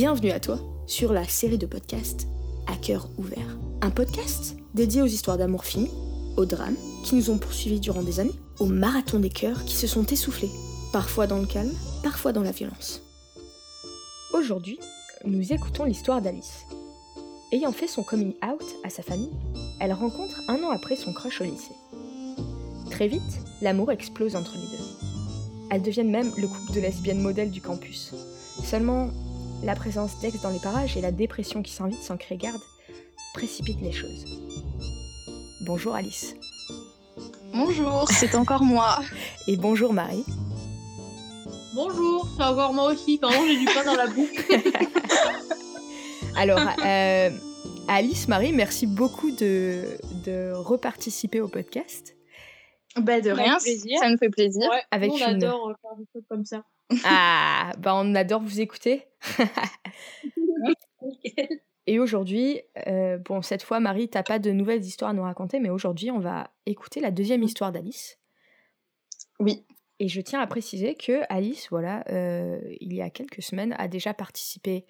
Bienvenue à toi sur la série de podcasts À cœur ouvert. Un podcast dédié aux histoires d'amour fini, aux drames qui nous ont poursuivis durant des années, aux marathons des cœurs qui se sont essoufflés, parfois dans le calme, parfois dans la violence. Aujourd'hui, nous écoutons l'histoire d'Alice. Ayant fait son coming out à sa famille, elle rencontre un an après son crush au lycée. Très vite, l'amour explose entre les deux. Elles deviennent même le couple de lesbiennes modèles du campus. Seulement, la présence d'ex dans les parages et la dépression qui s'invite sans créer garde précipitent les choses. Bonjour Alice. Bonjour, c'est encore moi. Et bonjour Marie. Bonjour, c'est encore moi aussi. Pardon, j'ai du pain dans la bouche. Alors, euh, Alice, Marie, merci beaucoup de, de reparticiper au podcast. Bah de rien, ça nous fait plaisir. Ouais, Avec on une- adore euh, faire des trucs comme ça. Ah, bah on adore vous écouter. Et aujourd'hui, euh, bon, cette fois, Marie, t'as pas de nouvelles histoires à nous raconter, mais aujourd'hui, on va écouter la deuxième histoire d'Alice. Oui. Et je tiens à préciser que Alice, voilà, euh, il y a quelques semaines, a déjà participé.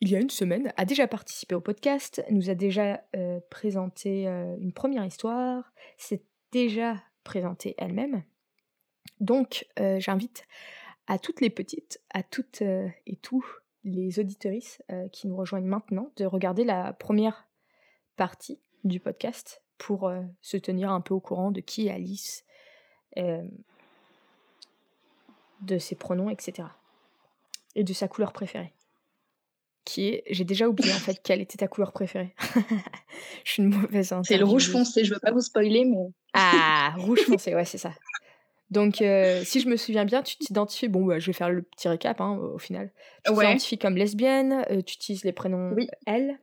Il y a une semaine, a déjà participé au podcast, nous a déjà euh, présenté une première histoire, s'est déjà présentée elle-même. Donc, j'invite à toutes les petites, à toutes euh, et tous les auditorices euh, qui nous rejoignent maintenant de regarder la première partie du podcast pour euh, se tenir un peu au courant de qui est Alice, de ses pronoms, etc. Et de sa couleur préférée. Qui est, j'ai déjà oublié en fait quelle était ta couleur préférée. Je suis une mauvaise C'est le rouge foncé, je veux pas vous spoiler, mais Ah, rouge foncé, ouais, c'est ça. Donc, euh, si je me souviens bien, tu t'identifies, bon, bah, je vais faire le petit récap hein, au final. Tu Ouais. t'identifies comme lesbienne, euh, tu utilises les prénoms Oui. elle,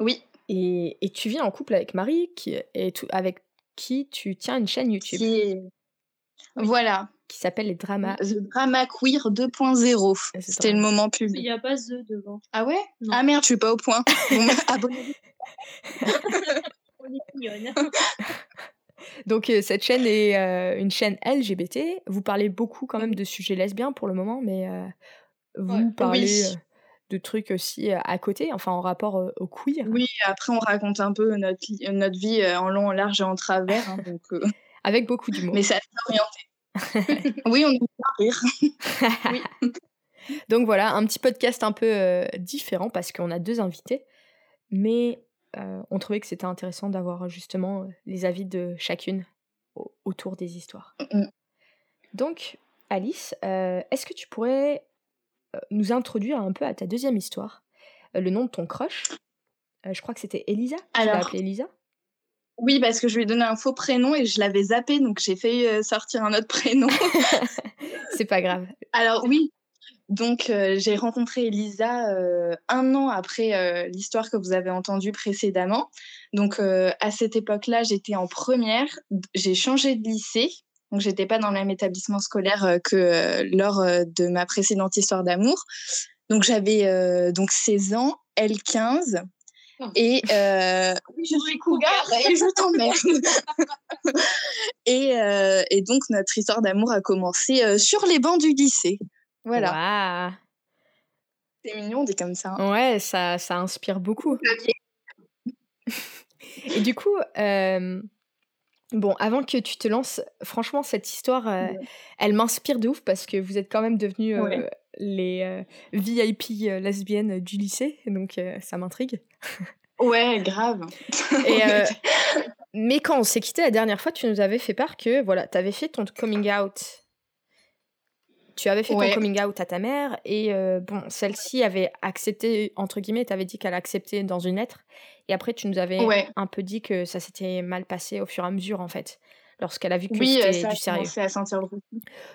oui, et, et tu vis en couple avec Marie, qui est tout, avec qui tu tiens une chaîne YouTube qui, qui est... Voilà, s'appelle Les Dramas. The Drama Queer 2.0. The C'était le moment Il public. n'y a pas The devant. Ah ouais? Non. Ah merde, je suis pas au point. Abonnez-vous. On est mignonne. Donc, euh, cette chaîne est euh, une chaîne LGBT. Vous parlez beaucoup quand même de sujets lesbiens pour le moment, mais euh, vous Ouais. parlez Oui. de trucs aussi à côté, enfin en rapport au queer. Oui, après on raconte un peu notre, notre vie en long, en large et en travers. hein, donc, Avec beaucoup d'humour. Mais c'est assez orienté. oui, on aime rire. Oui. Donc voilà, un petit podcast un peu différent parce qu'on a deux invités, mais euh, on trouvait que c'était intéressant d'avoir justement euh, les avis de chacune au- autour des histoires. Mm. Donc, Alice, euh, est-ce que tu pourrais euh, nous introduire un peu à ta deuxième histoire? Euh, Le nom de ton crush? Euh, Je crois que c'était Elisa. Tu l'as Alors, appelée Elisa? Oui, parce que je lui ai donné un faux prénom et je l'avais zappé, donc j'ai fait euh, sortir un autre prénom. C'est pas grave. Alors oui, donc euh, j'ai rencontré Elisa euh, un an après euh, l'histoire que vous avez entendue précédemment. Donc à cette époque-là, j'étais en première, j'ai changé de lycée. Donc j'étais pas dans le même établissement scolaire que lors de ma précédente histoire d'amour. Donc j'avais donc 16 ans, elle 15. Oh. Et euh, je suis cougar et je t'emmerde. et, euh, et donc notre histoire d'amour a commencé euh, sur les bancs du lycée. Voilà. Waouh. C'est mignon, dit comme ça. hein. Ouais, ça, ça inspire beaucoup. Et du coup, euh, bon, avant que tu te lances, franchement, cette histoire, euh, Ouais. elle m'inspire de ouf parce que vous êtes quand même devenus euh, Ouais. les VIP lesbiennes du lycée, donc ça m'intrigue. Ouais, grave. Et, mais quand on s'est quitté la dernière fois, tu nous avais fait part que voilà, tu avais fait ton coming out. Tu avais fait Ouais. ton coming out à ta mère et euh, bon, celle-ci avait accepté, entre guillemets, tu avais dit qu'elle acceptait dans une lettre. Et après, tu nous avais Ouais. un peu dit que ça s'était mal passé au fur et à mesure, en fait, lorsqu'elle a vu que Oui, euh, c'était du sérieux. à sentir le.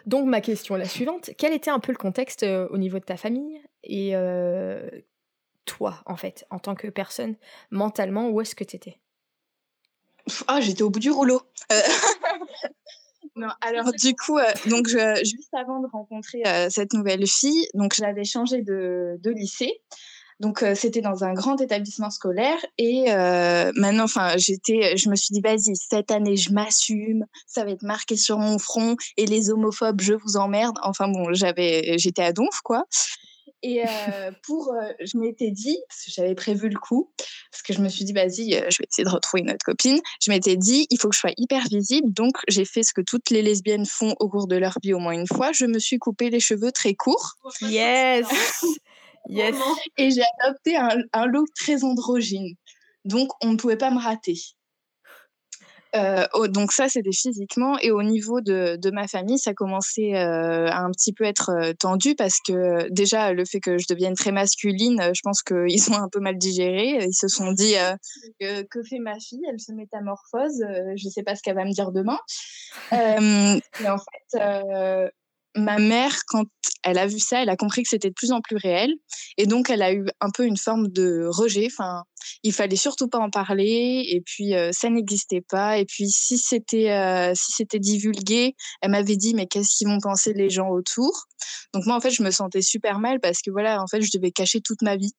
Donc, ma question est la suivante. Quel était un peu le contexte euh, au niveau de ta famille et euh, toi, en fait, en tant que personne, mentalement, où est-ce que tu étais Pff, Ah, j'étais au bout du rouleau. Euh, non, alors du coup, euh, donc je- juste avant de rencontrer euh, cette nouvelle fille, donc j'avais changé de, de lycée. Donc euh, c'était dans un grand établissement scolaire et maintenant, enfin, j'étais, je me suis dit vas-y, cette année je m'assume, ça va être marqué sur mon front et les homophobes, je vous emmerde. Enfin bon, j'avais, j'étais à donf quoi. Et euh, pour, euh, je m'étais dit, parce que j'avais prévu le coup, parce que je me suis dit, vas-y, euh, je vais essayer de retrouver une autre copine. Je m'étais dit, il faut que je sois hyper visible. Donc, j'ai fait ce que toutes les lesbiennes font au cours de leur vie au moins une fois. Je me suis coupé les cheveux très courts Yes Yes Vraiment. et j'ai adopté un, un look très androgyne. Donc, on ne pouvait pas me rater. Euh, oh, donc ça, c'était physiquement. Et au niveau de, de ma famille, ça commençait euh, à un petit peu être euh, tendu parce que déjà, le fait que je devienne très masculine, euh, je pense qu'ils ont un peu mal digéré. Ils se sont dit, euh, que, que fait ma fille? Elle se métamorphose. euh, je ne sais pas ce qu'elle va me dire demain. Et en fait, ma mère, quand elle a vu ça, elle a compris que c'était de plus en plus réel. Et donc, elle a eu un peu une forme de rejet. Enfin, il fallait surtout pas en parler. Et puis, euh, ça n'existait pas. Et puis, si c'était euh, si c'était divulgué, elle m'avait dit, mais qu'est-ce qu'ils vont penser les gens autour? Donc, moi, en fait, je me sentais super mal parce que, voilà, en fait, je devais cacher toute ma vie.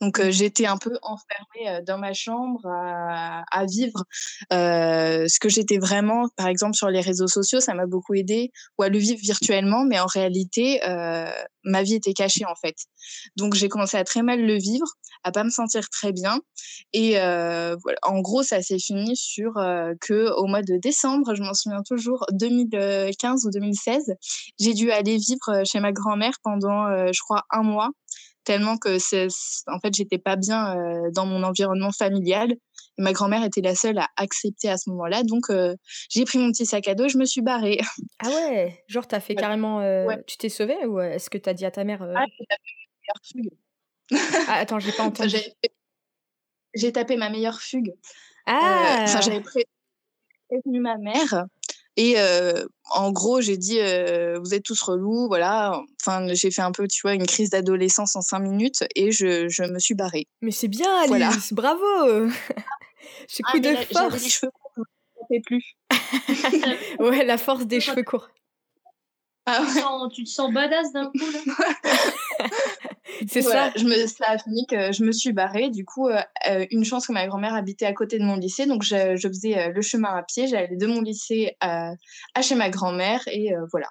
Donc, euh, j'étais un peu enfermée dans ma chambre à, à vivre euh, ce que j'étais vraiment, par exemple, sur les réseaux sociaux, ça m'a beaucoup aidé, ou à le vivre virtuellement, mais en réalité, euh, ma vie était cachée, en fait. Donc, j'ai commencé à très mal le vivre, à pas me sentir très bien. Et voilà. en gros, ça s'est fini sur que au mois de décembre, je m'en souviens toujours, 2015 ou 2016, j'ai dû aller vivre chez ma grand-mère pendant, je crois, un mois tellement que c'est en fait j'étais pas bien euh, dans mon environnement familial et ma grand-mère était la seule à accepter à ce moment-là donc euh, j'ai pris mon petit sac à dos je me suis barrée Ah ouais? Genre, t'as fait Ouais. carrément. euh, Ouais. Tu t'es sauvée ou est-ce que t'as dit à ta mère. Ah, j'ai tapé ma meilleure fugue. Ah, attends, j'ai pas entendu. j'ai j'ai tapé ma meilleure fugue Ah enfin j'avais pré- prévenu ma mère et en gros j'ai dit vous êtes tous relous voilà enfin j'ai fait un peu tu vois une crise d'adolescence en cinq minutes et je, je me suis barrée Mais c'est bien, Alice Voilà. Bravo J'ai Ah, coup de là, j'avais les force cheveux courts je ne plus Ouais, la force des cheveux courts. Ah Tu te sens- tu te sens badass d'un coup là. C'est Voilà, ça je me, ça a fini que je me suis barrée. Du coup, euh, euh, une chance que ma grand-mère habitait à côté de mon lycée. Donc, je, je faisais euh, le chemin à pied. J'allais de mon lycée à, à chez ma grand-mère. Et euh, voilà.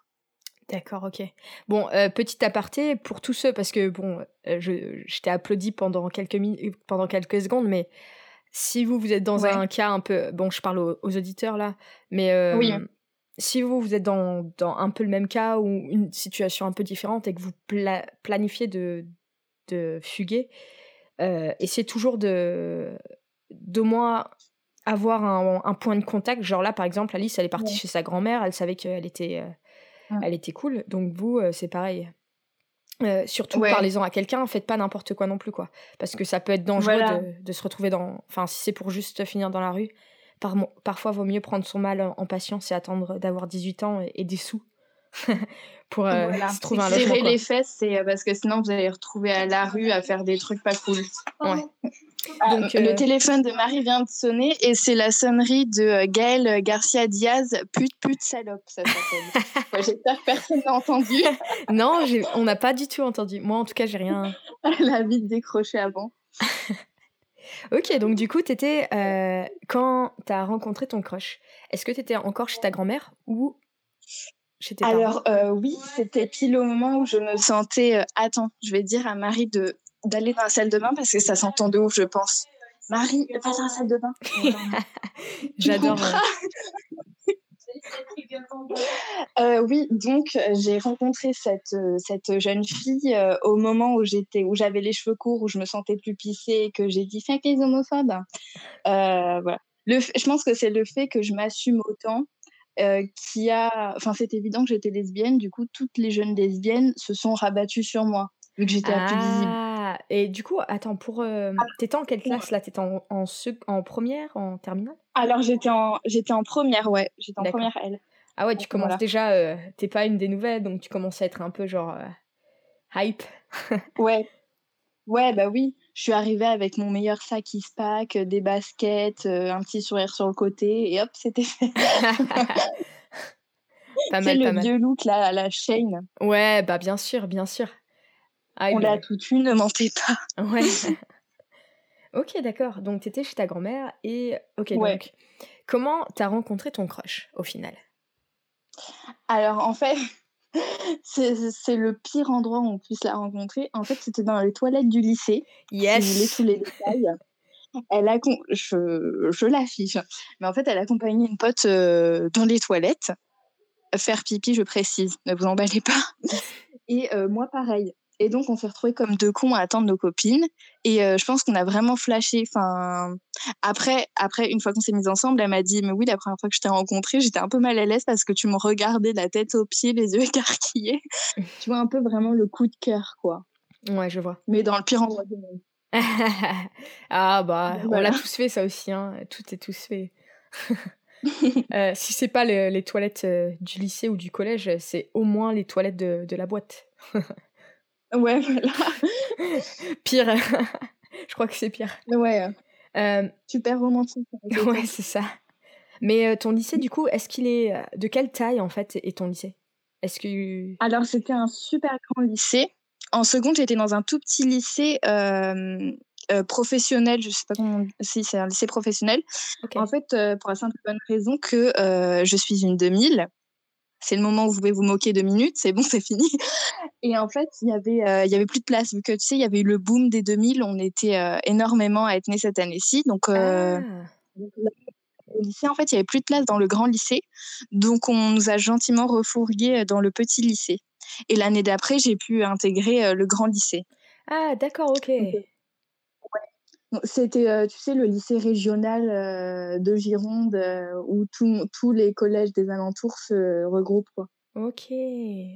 D'accord, ok. Bon, euh, petit aparté pour tous ceux, parce que bon, je, je t'ai applaudi pendant quelques, minutes, pendant quelques secondes, mais si vous, vous êtes dans Ouais. un cas un peu. Bon, je parle aux, aux auditeurs là, mais Oui. Si vous, vous êtes dans, dans un peu le même cas ou une situation un peu différente et que vous pla- planifiez de, de fuguer, euh, essayez toujours de d'au moins avoir un, un point de contact. Genre là, par exemple, Alice, elle est partie Ouais. chez sa grand-mère, elle savait qu'elle était, euh, Ouais. elle était cool. Donc vous, euh, c'est pareil. Surtout, Ouais. parlez-en à quelqu'un, faites pas n'importe quoi non plus, quoi. Parce que ça peut être dangereux Voilà. de, de se retrouver dans... Enfin, si c'est pour juste finir dans la rue, par, parfois, vaut mieux prendre son mal en, en patience et attendre d'avoir 18 ans et, et des sous pour euh, Voilà. se trouver un logement. Serrer les fesses, c'est euh, parce que sinon, vous allez retrouver à la rue à faire des trucs pas cool. Pardon. Ah, Donc, Le euh, téléphone de Marie vient de sonner et c'est la sonnerie de euh, Gaëlle Garcia Diaz. Pute, pute, salope, ça s'appelle. Ouais, J'espère que personne n'a entendu. Non, on n'a pas du tout entendu. Moi, en tout cas, j'ai rien... Elle a vite décroché avant. Ok, donc du coup, t'étais... Euh, quand t'as rencontré ton crush, est-ce que t'étais encore chez ta grand-mère ou chez tes parents? Alors euh, oui, c'était pile au moment où je me sentais. euh, attends, je vais dire à Marie de d'aller dans la salle de bain parce que ça s'entend de ouf, je pense. Marie, va dans la salle de bain. J'adore... euh, oui, donc euh, j'ai rencontré cette, euh, cette jeune fille au moment où j'étais où j'avais les cheveux courts, où je me sentais plus plissée et que j'ai dit fuck les homophobes. Euh, voilà. Je pense que c'est le fait que je m'assume autant qui a. Enfin, c'est évident que j'étais lesbienne. Du coup, toutes les jeunes lesbiennes se sont rabattues sur moi vu que j'étais la plus. Ah, et du coup, attends, pour... euh, T'étais en quelle classe là? T'étais en, en, en première, en terminale? Alors j'étais en j'étais en première, ouais, j'étais en première L. Ah ouais, tu commences voilà. déjà... euh, T'es pas une des nouvelles, donc tu commences à être un peu genre... euh, hype. Ouais. Ouais, bah oui. Je suis arrivée avec mon meilleur sac Eastpak, des baskets, euh, un petit sourire sur le côté, et hop, c'était fait. pas C'est mal, le pas mal. vieux look là, à la chaîne. Ouais, bah bien sûr, bien sûr. Ah, On l'a tout eu, ne mentez pas. Ouais. ok, d'accord. Donc, t'étais chez ta grand-mère et... Ok, Ouais. donc... Comment t'as rencontré ton crush, au final? Alors en fait, c'est le pire endroit où on puisse la rencontrer. En fait, c'était dans les toilettes du lycée. Yes. Voulez tous les détails. Elle a, je, je l'affiche, mais en fait, elle accompagnait une pote euh, dans les toilettes. Faire pipi, je précise, ne vous emballez pas. Et euh, moi, pareil. Et donc, on s'est retrouvés comme deux cons à attendre nos copines. Et euh, je pense qu'on a vraiment flashé. Enfin, après, après, une fois qu'on s'est mis ensemble, elle m'a dit Mais oui, la première fois que je t'ai rencontré, j'étais un peu mal à l'aise parce que tu me regardais la tête aux pieds, les yeux écarquillés. tu vois, un peu vraiment le coup de cœur, quoi. Ouais, je vois. Mais dans le pire endroit du monde. ah, bah, on l'a tous fait, ça aussi. Hein. Tout est tous fait. euh, si c'est pas les, les toilettes euh, du lycée ou du collège, c'est au moins les toilettes de, de la boîte. Ouais, voilà. pire. je crois que c'est pire. Ouais. Euh, Super romantique. ouais, c'est ça. Mais euh, ton lycée, du coup, est-ce qu'il est. De quelle taille, en fait, est ton lycée? Est-ce que. Alors, c'était un super grand lycée. En seconde, j'étais dans un tout petit lycée euh, professionnel. Je sais pas comment. Si, c'est un lycée professionnel. En fait, pour la simple bonne raison que je suis une 2000 c'est le moment où vous pouvez vous moquer deux minutes, c'est bon, c'est fini. Et en fait, il y avait, euh, il y avait plus de place vu que tu sais, il y avait eu le boom des 2000, on était euh, énormément à être nés cette année-ci, donc, euh, Ah. donc, là, au lycée, en fait, il y avait plus de place dans le grand lycée, donc on nous a gentiment refourgués dans le petit lycée. Et l'année d'après, j'ai pu intégrer le grand lycée. Ah, d'accord, ok. C'était, euh, tu sais, le lycée régional euh, de Gironde euh, où tous les collèges des alentours se regroupent, quoi. Ok.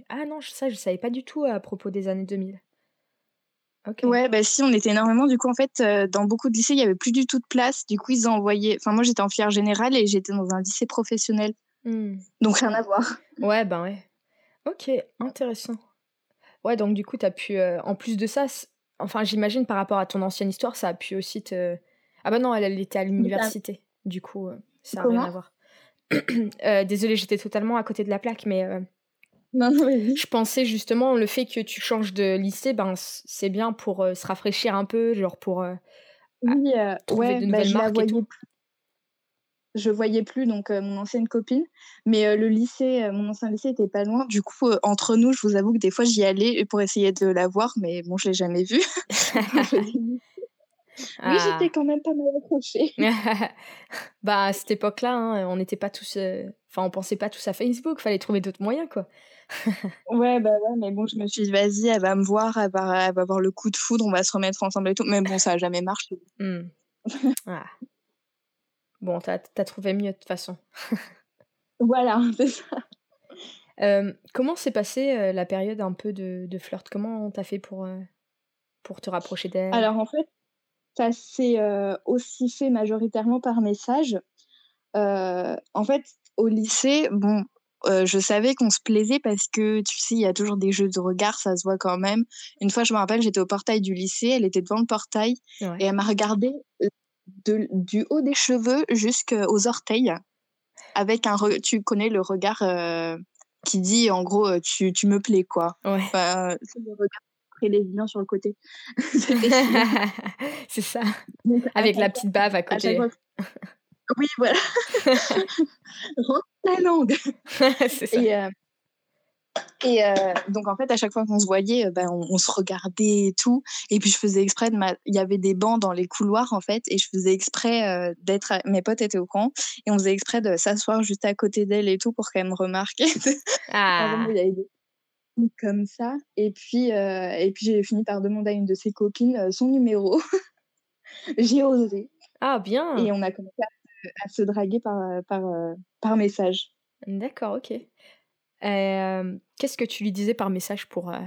Ah non, je- ça, je savais pas du tout à propos des années 2000. Ok. Ouais, bah si, on était énormément. Du coup, en fait, euh, dans beaucoup de lycées, il n'y avait plus du tout de place. Du coup, ils ont envoyé. Enfin, moi, j'étais en filière générale et j'étais dans un lycée professionnel. Hmm. Donc, rien à voir. Ouais, ben ouais. Ok, intéressant. Ouais, donc du coup, t'as pu. euh, en plus de ça, enfin, j'imagine par rapport à ton ancienne histoire, ça a pu aussi te. Ah bah non, elle, elle était à l'université. Du coup, euh, ça a rien à voir. Euh, désolée, j'étais totalement à côté de la plaque, mais euh, Non, non, vas-y. je pensais justement le fait que tu changes de lycée, ben c'est bien pour euh, se rafraîchir un peu, genre pour. Oui, trouver ouais, de bah, nouvelles marques et tout. Je voyais plus donc euh, mon ancienne copine, mais euh, le lycée, euh, mon ancien lycée était pas loin. Du coup, entre nous, je vous avoue que des fois j'y allais pour essayer de la voir, mais bon, je l'ai jamais vue. oui, Ah. j'étais quand même pas mal accrochée. bah à cette époque-là, hein, on n'était pas tous. Enfin, on pensait pas tous à Facebook, fallait trouver d'autres moyens, quoi. Ouais, bah ouais, mais bon, je me suis dit, vas-y, elle va me voir, elle va, elle va avoir le coup de foudre, on va se remettre ensemble et tout. Mais bon, ça a jamais marché. Ah. Bon, t'as as trouvé mieux de toute façon. Voilà, c'est ça. Euh, comment s'est passée euh, la période un peu de, de flirt? Comment t'as fait pour, euh, pour te rapprocher d'elle? Alors en fait, ça s'est aussi fait majoritairement par message. En fait, au lycée, bon, je savais qu'on se plaisait parce que, tu sais, il y a toujours des jeux de regard, ça se voit quand même. Une fois, je me rappelle, j'étais au portail du lycée, elle était devant le portail Ouais. et elle m'a regardé de, du haut des cheveux jusqu'aux orteils avec un... re- Tu connais le regard euh, qui dit, en gros, euh, tu, tu me plais, quoi. Ouais. Enfin, c'est le regard très lesbien sur le côté. C'est ça. Donc, Avec la petite bave à côté. Oui, voilà. Rentre la langue. c'est ça. Et, euh, et euh, donc, en fait, à chaque fois qu'on se voyait, euh, ben, on, on se regardait et tout. Et puis, je faisais exprès de ma... Il y avait des bancs dans les couloirs, en fait. Et je faisais exprès euh, d'être... à- Mes potes étaient au camp. Et on faisait exprès de s'asseoir juste à côté d'elle et tout pour qu'elle me remarque. Ah. Avant, il y avait des trucs comme ça. Et puis, euh, et puis j'ai fini par demander à une de ses copines son numéro. j'ai osé. Ah, bien. Et on a commencé à, se- à se draguer par, par, par message. D'accord, ok. Euh, Qu'est-ce que tu lui disais par message pour... euh,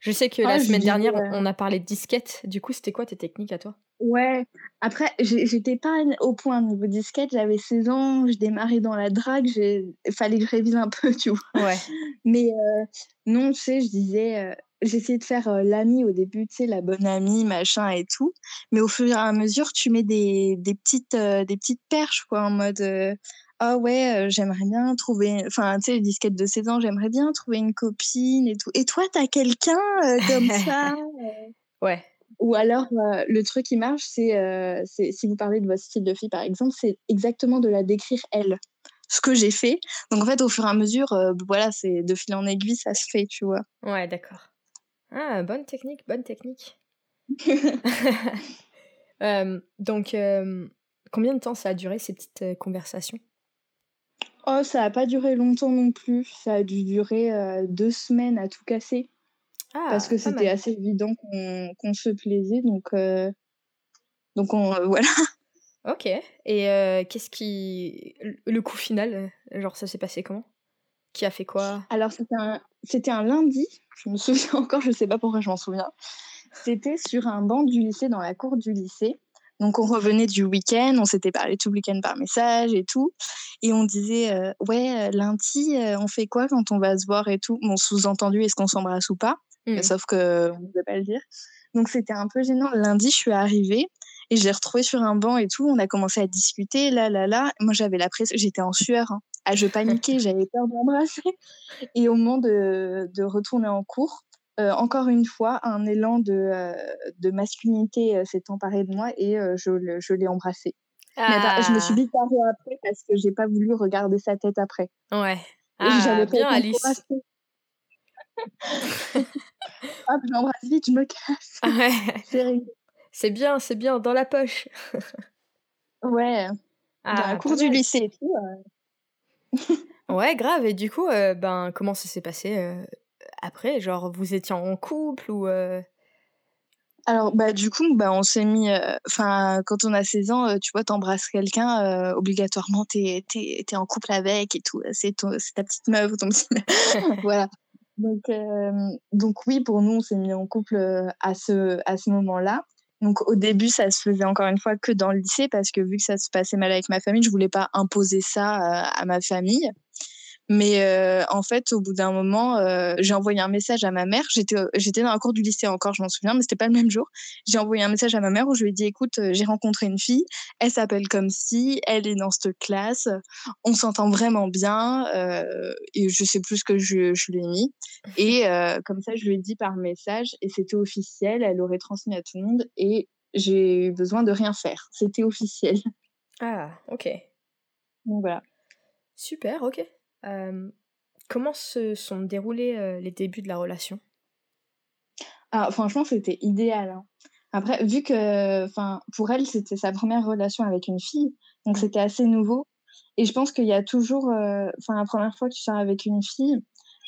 Je sais que Ah, la semaine dernière, euh, on a parlé de disquette. Du coup, c'était quoi tes techniques à toi? Ouais. Après, j'étais pas au point niveau disquette. J'avais 16 ans, je démarrais dans la drague. Il fallait que je révise un peu, tu vois. Ouais. Mais euh, non, tu sais, je disais, euh, j'essayais de faire euh, l'amie au début, tu sais, la bonne amie, machin et tout. Mais au fur et à mesure, tu mets des, des, petites, des petites perches, quoi, en mode, ah ouais, euh, j'aimerais bien trouver, enfin, tu sais, les disquettes de 16 ans, j'aimerais bien trouver une copine et tout. Et toi, t'as quelqu'un euh, comme ça Ouais. Ou alors, euh, le truc qui marche, c'est, euh, si vous parlez de votre style de fille, par exemple, c'est exactement de la décrire elle. ce que j'ai fait. Donc en fait, au fur et à mesure, euh, voilà, c'est de fil en aiguille, ça se fait, tu vois. Ouais, d'accord. Ah, bonne technique, bonne technique. Euh, donc, euh, combien de temps ça a duré ces petites euh, conversations? Oh, ça n'a pas duré longtemps non plus. Ça a dû durer euh, deux semaines à tout casser. Ah, parce que c'était assez évident qu'on se plaisait. Donc, euh, donc on, euh, voilà. Ok. Et qu'est-ce qui. le- coup final, genre, ça s'est passé comment? Qui a fait quoi? Alors, c'était un, c'était un lundi. Je me souviens encore, je sais pas pourquoi je m'en souviens. C'était sur un banc du lycée, dans la cour du lycée. Donc, on revenait du week-end, on s'était parlé tout le week-end par message et tout. Et on disait, euh, ouais, euh, lundi, euh, on fait quoi quand on va se voir et tout? Mon sous-entendu, est-ce qu'on s'embrasse ou pas Hmm. Sauf que on ne pouvait pas le dire. Donc, c'était un peu gênant. Lundi, je suis arrivée et je l'ai retrouvé sur un banc et tout. On a commencé à discuter, là, là, là. Moi, j'avais la pression, j'étais en sueur. hein. Ah, je paniquais, j'avais peur d'embrasser. Et au moment de, de retourner en cours, euh, encore une fois, un élan de, euh, de masculinité euh, s'est emparé de moi et je, l'ai embrassé. Mais je me suis Ah, vite barrée après parce que j'ai pas voulu regarder sa tête après. Ouais. Ah, j'avais bien, Alice. Hop, je l'embrasse vite, je me casse. Ouais. C'est bien, c'est bien, dans la poche. Ouais, dans Ah, la cour du lycée et tout. euh, Ouais, grave. Et du coup, euh, ben, comment ça s'est passé euh, après Genre, vous étiez en couple ou. euh, Alors, bah, du coup, bah, on s'est mis. Enfin, quand on a 16 ans, euh, tu vois, t'embrasses quelqu'un, euh, obligatoirement, t'es es, en couple avec et tout. C'est ta petite meuf ou ton petit. voilà. Donc, euh, donc, oui, pour nous, on s'est mis en couple euh, à ce, à ce moment-là. Donc, au début, ça se faisait encore une fois que dans le lycée parce que vu que ça se passait mal avec ma famille, je voulais pas imposer ça euh, à ma famille. Mais euh, en fait, au bout d'un moment, euh, j'ai envoyé un message à ma mère. J'étais j'étais dans la cour du lycée encore, je m'en souviens, mais c'était pas le même jour. J'ai envoyé un message à ma mère où je lui ai dit écoute, euh, j'ai rencontré une fille, elle s'appelle comme si, elle est dans cette classe, on s'entend vraiment bien, euh, et je sais plus ce que je, je lui ai mis. Et euh, comme ça, je lui ai dit par message, et c'était officiel, elle aurait transmis à tout le monde, et j'ai eu besoin de rien faire. C'était officiel. Ah, ok. Donc voilà. Super, ok. Euh, comment se sont déroulés euh, les débuts de la relation? Ah, franchement, c'était idéal. hein. Après, vu que, enfin, pour elle, c'était sa première relation avec une fille, donc Mm. c'était assez nouveau. Et je pense qu'il y a toujours, euh, enfin, la première fois que tu sors avec une fille,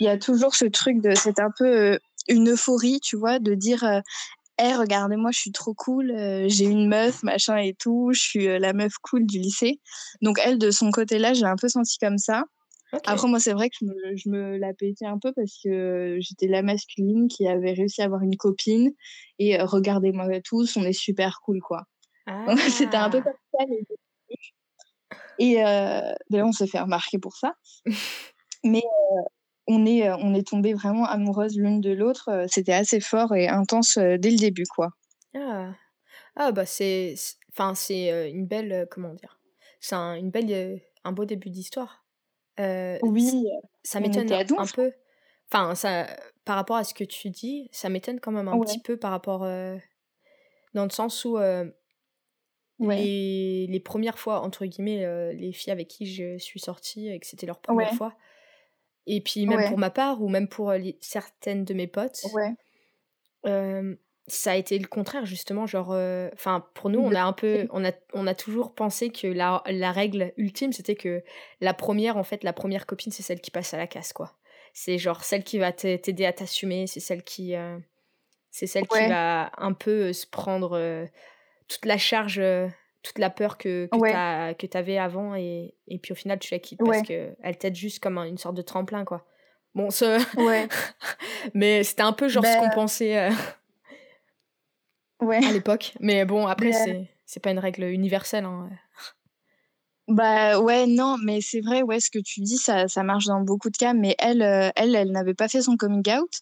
il y a toujours ce truc de, c'est un peu une euphorie, tu vois, de dire, Hey, regardez-moi, je suis trop cool, euh, j'ai une meuf, machin et tout, je suis euh, la meuf cool du lycée. Donc elle, de son côté-là, j'ai un peu senti comme ça. Après, moi, c'est vrai que je me, je me la pétais un peu parce que j'étais la masculine qui avait réussi à avoir une copine. Et euh, regardez-moi tous, on est super cool, quoi. C'était un peu Ah, comme ça. les. Et euh, on s'est fait remarquer pour ça. Mais euh, on est, euh, on est tombé vraiment amoureuses l'une de l'autre. Euh, C'était assez fort et intense euh, dès le début, quoi. ah. Ah, bah, c'est. Enfin, c'est euh, une belle. euh, comment dire C'est un, une belle, euh, un beau début d'histoire. Euh, Oui, ça on m'étonne un peu. Enfin, ça, par rapport à ce que tu dis, ça m'étonne quand même un Ouais. petit peu par rapport. euh, dans le sens où euh, ouais. les, les premières fois, entre guillemets, les filles avec qui je suis sortie et que c'était leur première Ouais. fois, et puis même pour ma part, ou même pour les- certaines de mes potes, ça a été le contraire, justement. Genre, euh, enfin, pour nous, on a un peu, on a, on a toujours pensé que la, la règle ultime, c'était que la première, en fait, la première copine, c'est celle qui passe à la casse, quoi. C'est genre celle qui va t'aider à t'assumer, c'est celle qui, euh, c'est celle qui va un peu euh, se prendre euh, toute la charge, toute la peur que, que Ouais. t'avais avant, et, et puis au final, tu la quittes parce que elle t'aide juste comme un- une sorte de tremplin, quoi. Bon, ce... Mais c'était un peu genre ce Bah, qu'on pensait. Ouais. à l'époque. Mais bon, après, Mais, c'est, pas une règle universelle. Hein. Bah ouais, non, mais c'est vrai, ouais, ce que tu dis, ça, ça marche dans beaucoup de cas, mais elle, euh, elle, elle n'avait pas fait son coming out.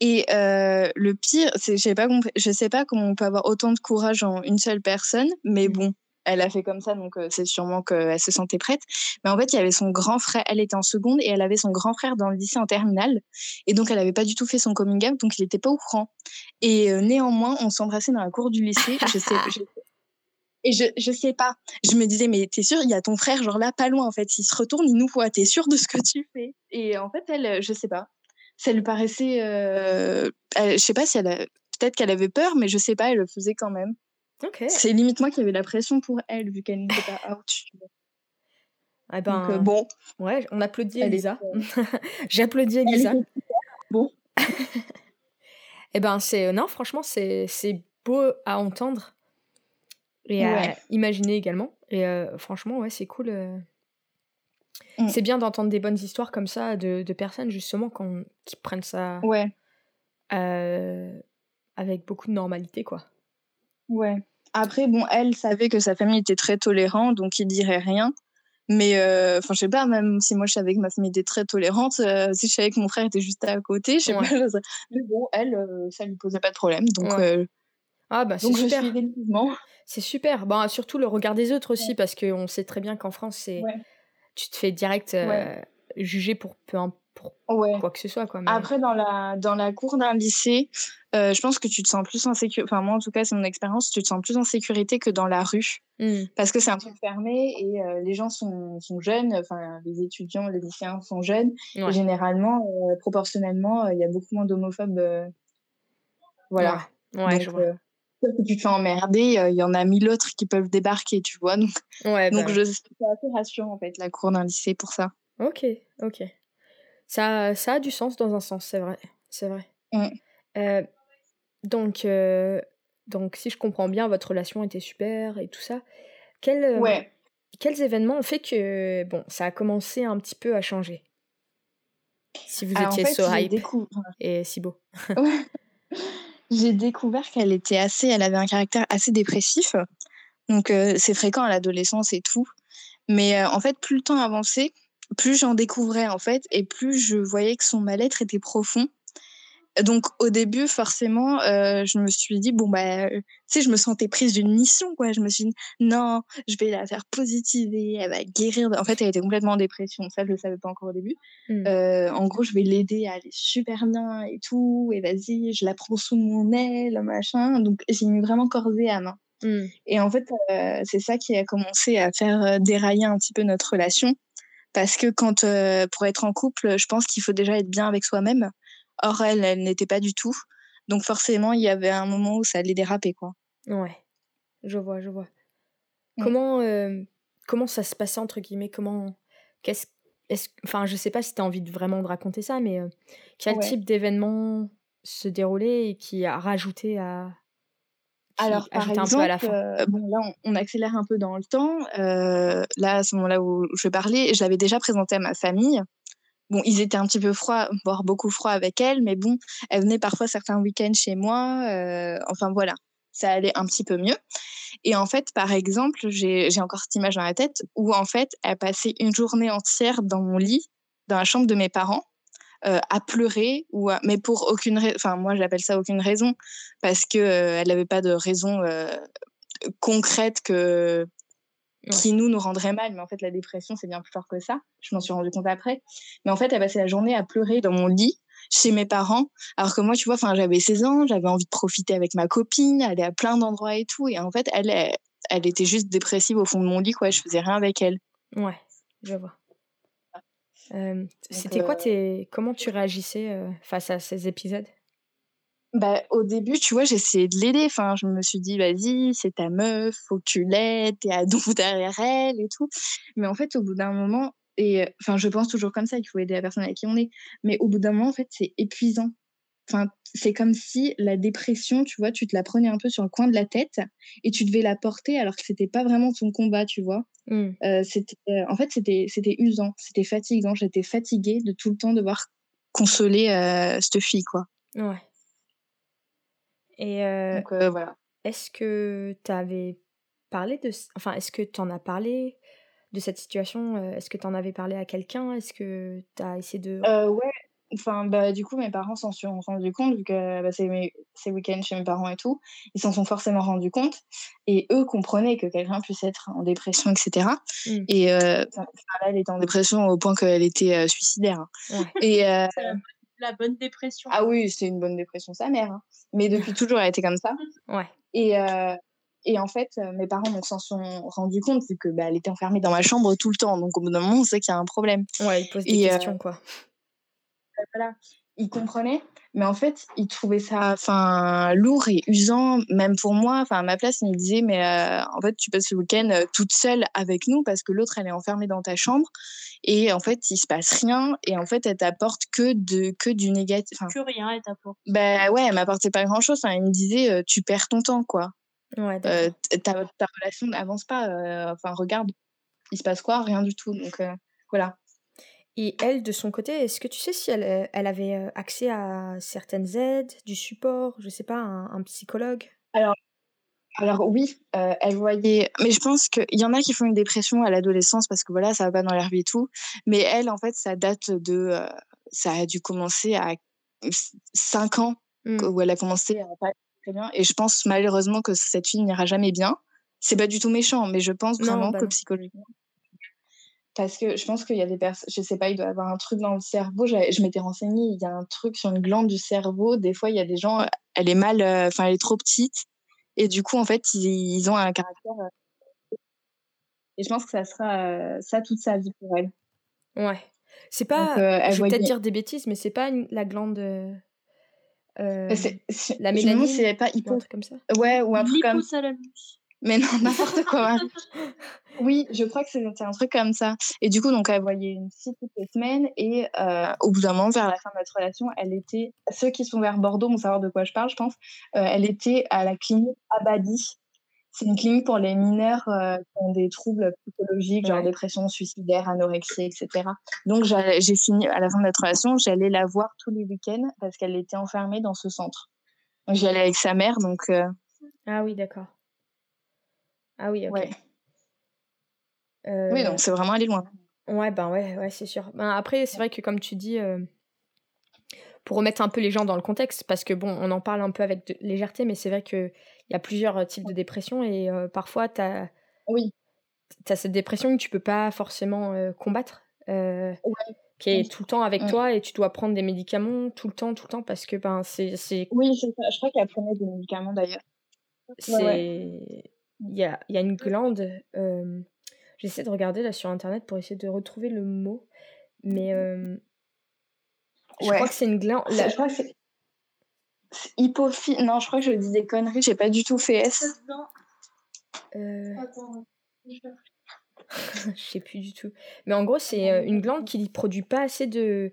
Et euh, le pire, c'est, je sais pas, je sais pas comment on peut avoir autant de courage en une seule personne, mais Mm. bon, elle a fait comme ça, donc c'est sûrement qu'elle se sentait prête. Mais en fait, il y avait son grand frère, elle était en seconde et elle avait son grand frère dans le lycée en terminale, et donc elle avait pas du tout fait son coming out, donc il était pas au courant. Et néanmoins, on s'embrassait dans la cour du lycée. Je sais, je- Et je, je sais pas. Je me disais, mais t'es sûr, il y a ton frère, genre là, pas loin, en fait. Il se retourne, il nous voit. T'es sûr de ce que tu fais? Et en fait, elle, je sais pas. Ça lui paraissait. Euh... elle- je sais pas si elle. a- Peut-être qu'elle avait peur, mais je sais pas, elle le faisait quand même. C'est limite moi qui avais la pression pour elle, vu qu'elle n'était pas out. vois. Eh Donc, euh, ben, bon. ouais, on applaudit Elisa. était, J'applaudis Elisa. Bon. Eh ben, c'est. Non, franchement, c'est c'est beau à entendre et à imaginer également. Et euh, franchement, ouais, c'est cool. euh. Mm. C'est bien d'entendre des bonnes histoires comme ça de, de personnes, justement, quand, qui prennent ça Ouais, euh, avec beaucoup de normalité, quoi. Ouais. Après, bon, elle savait que sa famille était très tolérante, donc il dirait rien. Mais, euh, enfin, je sais pas, même si moi je savais que ma famille était très tolérante, euh, si je savais que mon frère était juste à côté, je sais Ouais. pas. Mais bon, elle, euh, ça lui posait pas de problème. Donc, Ouais. euh, Ah, bah, c'est donc je super. suivais. C'est super. Bah, surtout le regard des autres aussi, parce qu'on sait très bien qu'en France, c'est tu te fais direct euh, juger pour, peu im- pour Ouais. quoi que ce soit. Quoi, mais- Après, dans la, dans la cour d'un lycée, euh, je pense que tu te sens plus en sécurité. Enfin, moi, en tout cas, c'est mon expérience, tu te sens plus en sécurité que dans la rue. Hmm. Parce que c'est un truc fermé et euh, les gens sont, sont jeunes, enfin, les étudiants, les lycéens sont jeunes. Ouais. Et généralement, euh, proportionnellement, il y a beaucoup moins d'homophobes. Voilà. Ouais, ouais, Donc, je vois. sauf que tu te fais emmerder, euh, il y en a mille autres qui peuvent débarquer, tu vois. Donc, Ouais, donc bah, je, c'est assez rassurant, en fait, la cour d'un lycée pour ça. Ok, ok. Ça, ça a du sens dans un sens, c'est vrai. C'est vrai. Mm. Euh, donc, euh, donc, si je comprends bien, votre relation était super et tout ça. Quel, euh, Ouais. Quels événements ont fait que bon, ça a commencé un petit peu à changer? Si vous Alors, étiez en fait, so j'ai hype décou- et si beau. j'ai découvert qu'elle était assez, elle avait un caractère assez dépressif. Donc, euh, c'est fréquent à l'adolescence et tout. Mais euh, en fait, plus le temps avançait, plus j'en découvrais, en fait, et plus je voyais que son mal-être était profond. Donc, au début, forcément, euh, je me suis dit, bon, bah, euh, tu sais, je me sentais prise d'une mission, quoi. Je me suis dit, non, je vais la faire positiver, elle va guérir. En fait, elle était complètement en dépression. Ça, je le savais pas encore au début. Mm. Euh, en gros, je vais l'aider à aller super bien et tout. Et vas-y, je la prends sous mon aile, machin. Donc, j'ai mis vraiment corps et âme. hein. Mm. Et en fait, euh, c'est ça qui a commencé à faire dérailler un petit peu notre relation. Parce que quand, euh, pour être en couple, je pense qu'il faut déjà être bien avec soi-même. Or, elle, elle n'était pas du tout. Donc, forcément, il y avait un moment où ça allait déraper, quoi. Ouais, je vois, je vois. Mm. Comment, euh, comment ça se passait entre guillemets? Comment, qu'est-ce, est-ce, enfin, je sais pas si tu as envie de vraiment de raconter ça, mais euh, quel Ouais. type d'événement se déroulait et qui a rajouté à, Alors, par exemple, peu à la fin. euh, bon, là, on, on accélère un peu dans le temps. Euh, là, à ce moment-là où je parlais, je l'avais déjà présenté à ma famille. Bon, ils étaient un petit peu froids, voire beaucoup froids avec elle, mais bon, elle venait parfois certains week-ends chez moi. euh, enfin, voilà, ça allait un petit peu mieux. Et en fait, par exemple, j'ai encore cette image dans la tête où, en fait, elle passait une journée entière dans mon lit, dans la chambre de mes parents, euh, à pleurer, ou à- mais pour aucune raison. Enfin, moi, j'appelle ça aucune raison, parce que euh, elle n'avait pas de raison euh, concrète que qui nous nous rendrait mal. Mais en fait, la dépression, c'est bien plus fort que ça. Je m'en suis rendu compte après. Mais en fait, elle passait la journée à pleurer dans mon lit chez mes parents, alors que moi, tu vois, enfin, j'avais 16 ans, j'avais envie de profiter avec ma copine, aller à plein d'endroits et tout. Et en fait, elle, elle, elle était juste dépressive au fond de mon lit, quoi. Je faisais rien avec elle. Ouais, je vois. Euh, C'était quoi euh, tes, comment tu réagissais euh, face à ces épisodes? Bah, au début, tu vois, j'essayais de l'aider. Enfin, je me suis dit, vas-y, c'est ta meuf, faut que tu l'aides, t'es ado derrière elle et tout. Mais en fait, au bout d'un moment, et enfin, je pense toujours comme ça qu'il faut aider la personne avec qui on est. Mais au bout d'un moment, en fait, c'est épuisant. Enfin, c'est comme si la dépression, tu vois, tu te la prenais un peu sur le coin de la tête et tu devais la porter alors que c'était pas vraiment ton combat, tu vois. Hmm. Euh, c'était, euh, en fait, c'était, c'était usant, c'était fatigant. J'étais fatiguée de tout le temps devoir consoler euh, cette fille, quoi. Ouais. Et euh, Donc voilà. est-ce que tu avais parlé de... Enfin, est-ce que tu en as parlé de cette situation? Est-ce que tu en avais parlé à quelqu'un? Est-ce que tu as essayé de... Euh, ouais, enfin, bah, du coup, mes parents s'en sont rendus compte, vu que bah, c'est mes week-end chez mes parents et tout. Ils s'en sont forcément rendus compte. Et eux comprenaient que quelqu'un puisse être en dépression, etc. Mm. Et euh, enfin, elle était en dépression au point qu'elle était euh, suicidaire. hein. Ouais. Et euh, C'est la, la bonne dépression. ah oui, c'est une bonne dépression, sa mère. hein. Mais depuis toujours, elle était comme ça. Ouais. Et, euh, Et en fait, mes parents s'en sont rendus compte vu que bah, elle était enfermée dans ma chambre tout le temps. Donc au bout d'un moment, on sait qu'il y a un problème. Ouais, ils posent des questions quoi. Voilà, ils comprenaient, mais en fait, ils trouvaient ça enfin lourd et usant, même pour moi. Enfin, à ma place, ils me disaient, mais en fait, tu passes le week-end toute seule avec nous parce que l'autre, elle est enfermée dans ta chambre. Et en fait, il se passe rien. Et en fait, elle t'apporte que, de, que du négatif. que rien, elle t'apporte. Bah ouais, elle m'apportait pas grand-chose. Enfin, elle me disait, tu perds ton temps, quoi. Ouais, ta, ta, relation n'avance pas. enfin, regarde, il se passe quoi? Rien du tout. Donc, voilà. Et elle, de son côté, est-ce que tu sais si elle, elle avait accès à certaines aides, du support, je sais pas, un, psychologue? Alors, alors oui, elle voyait. Mais je pense qu'il y en a qui font une dépression à l'adolescence parce que voilà, ça va pas dans leur vie et tout. Mais elle, en fait, ça date de. ça a dû commencer à 5 ans mmh. où elle a commencé à pas très bien. Et je pense malheureusement que cette fille n'ira jamais bien. C'est pas du tout méchant, mais je pense vraiment bah que psychologiquement, parce que je pense qu'il y a des personnes, je sais pas, il doit y avoir un truc dans le cerveau. Je m'étais renseignée, il y a un truc sur une glande du cerveau. Des fois, il y a des gens, elle est mal, euh, enfin, elle est trop petite. Et du coup, en fait, ils, ont un caractère. Euh, et je pense que ça sera euh, ça toute sa vie pour elle. Ouais. C'est pas. je vais peut-être dire des bêtises, mais c'est pas la glande. la mélanine. c'est pas hypo. Un truc comme ça. Ouais, ou un truc comme. Mais non, n'importe quoi. oui, je crois que c'était un truc comme ça. Et du coup, donc, elle voyait une fille toutes les semaines. Et euh, au bout d'un moment, vers la fin de notre relation, elle était. Ceux qui sont vers Bordeaux vont savoir de quoi je parle, je pense. Euh, elle était à la clinique Abadi. C'est une clinique pour les mineurs euh, qui ont des troubles psychologiques, genre dépression, suicidaire, anorexie, etc. Donc, j'ai fini, à la fin de notre relation, j'allais la voir tous les week-ends parce qu'elle était enfermée dans ce centre. J'y allais avec sa mère, donc. Ah oui, d'accord. Ah oui, ok. Ouais. Oui, donc c'est vraiment aller loin. Ouais, ben ouais, ouais c'est sûr. Ben après, c'est vrai que comme tu dis, pour remettre un peu les gens dans le contexte, parce que bon, on en parle un peu avec légèreté, mais c'est vrai qu'il y a plusieurs types de dépression et parfois, tu as, oui. as cette dépression que tu peux pas forcément combattre. qui est tout le temps avec toi et tu dois prendre des médicaments tout le temps, tout le temps parce que ben c'est. Oui, je crois qu'elle prenait des médicaments d'ailleurs. C'est y a, y a, une glande. Euh, J'essaie de regarder là sur internet pour essayer de retrouver le mot. Mais euh, je crois que c'est une glande. Je crois que c'est. Non, je crois que je dis des conneries. J'ai pas du tout fait S. Euh... je sais plus du tout. Mais en gros, c'est une glande qui ne produit pas assez de.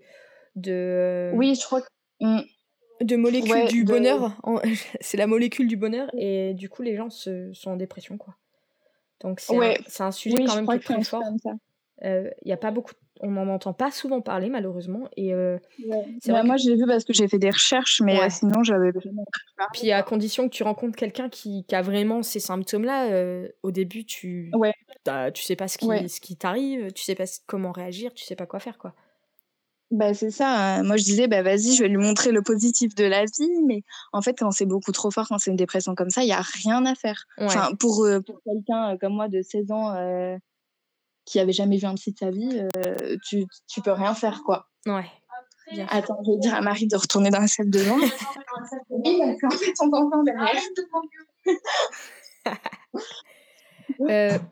de... Oui, je crois que. De molécules du bonheur. c'est la molécule du bonheur et du coup les gens se, sont en dépression quoi. Donc c'est un, sujet quand même qui est très fort. Il y a pas beaucoup, on n'en entend pas souvent parler malheureusement et euh, bah, moi j'ai vu parce que j'ai fait des recherches mais euh, sinon j'avais Puis à condition que tu rencontres quelqu'un qui, qui, a vraiment ces symptômes là, euh, au début tu tu sais pas ce qui ce qui t'arrive, tu sais pas comment réagir, tu sais pas quoi faire quoi. Bah, c'est ça. Hein. Moi, je disais, bah, vas-y, je vais lui montrer le positif de la vie. Mais en fait, quand c'est beaucoup trop fort, quand c'est une dépression comme ça, il n'y a rien à faire. Enfin, pour, euh, pour quelqu'un euh, comme moi de 16 ans euh, qui avait jamais vu un psy de sa vie, tu, tu peux rien faire, quoi. Ouais. Attends, je vais dire à Marie de retourner dans la salle de bain. oui, parce fait, on t'entend derrière.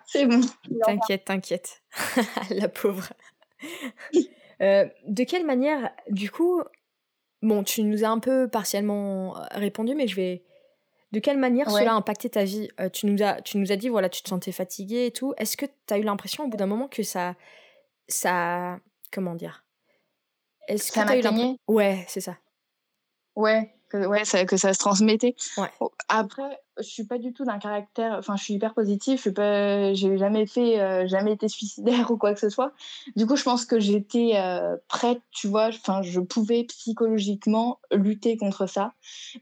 c'est bon. T'inquiète, t'inquiète. la pauvre. Euh, de quelle manière, du coup, bon, tu nous as un peu partiellement euh, répondu, mais je vais. De quelle manière cela a impacté ta vie? Euh, tu, nous as, tu nous as dit, voilà, tu te sentais fatiguée et tout. Est-ce que tu as eu l'impression au bout d'un moment que ça. ça comment dire? Est-ce que tu as eu l'impression. Ouais, c'est ça. Ouais, que, ouais, ça, que ça se transmettait. Après, je suis pas du tout d'un caractère. Enfin, je suis hyper positive. Je suis pas. J'ai jamais fait, euh, jamais été suicidaire ou quoi que ce soit. Du coup, je pense que j'étais euh, prête. Tu vois. Enfin, je pouvais psychologiquement lutter contre ça.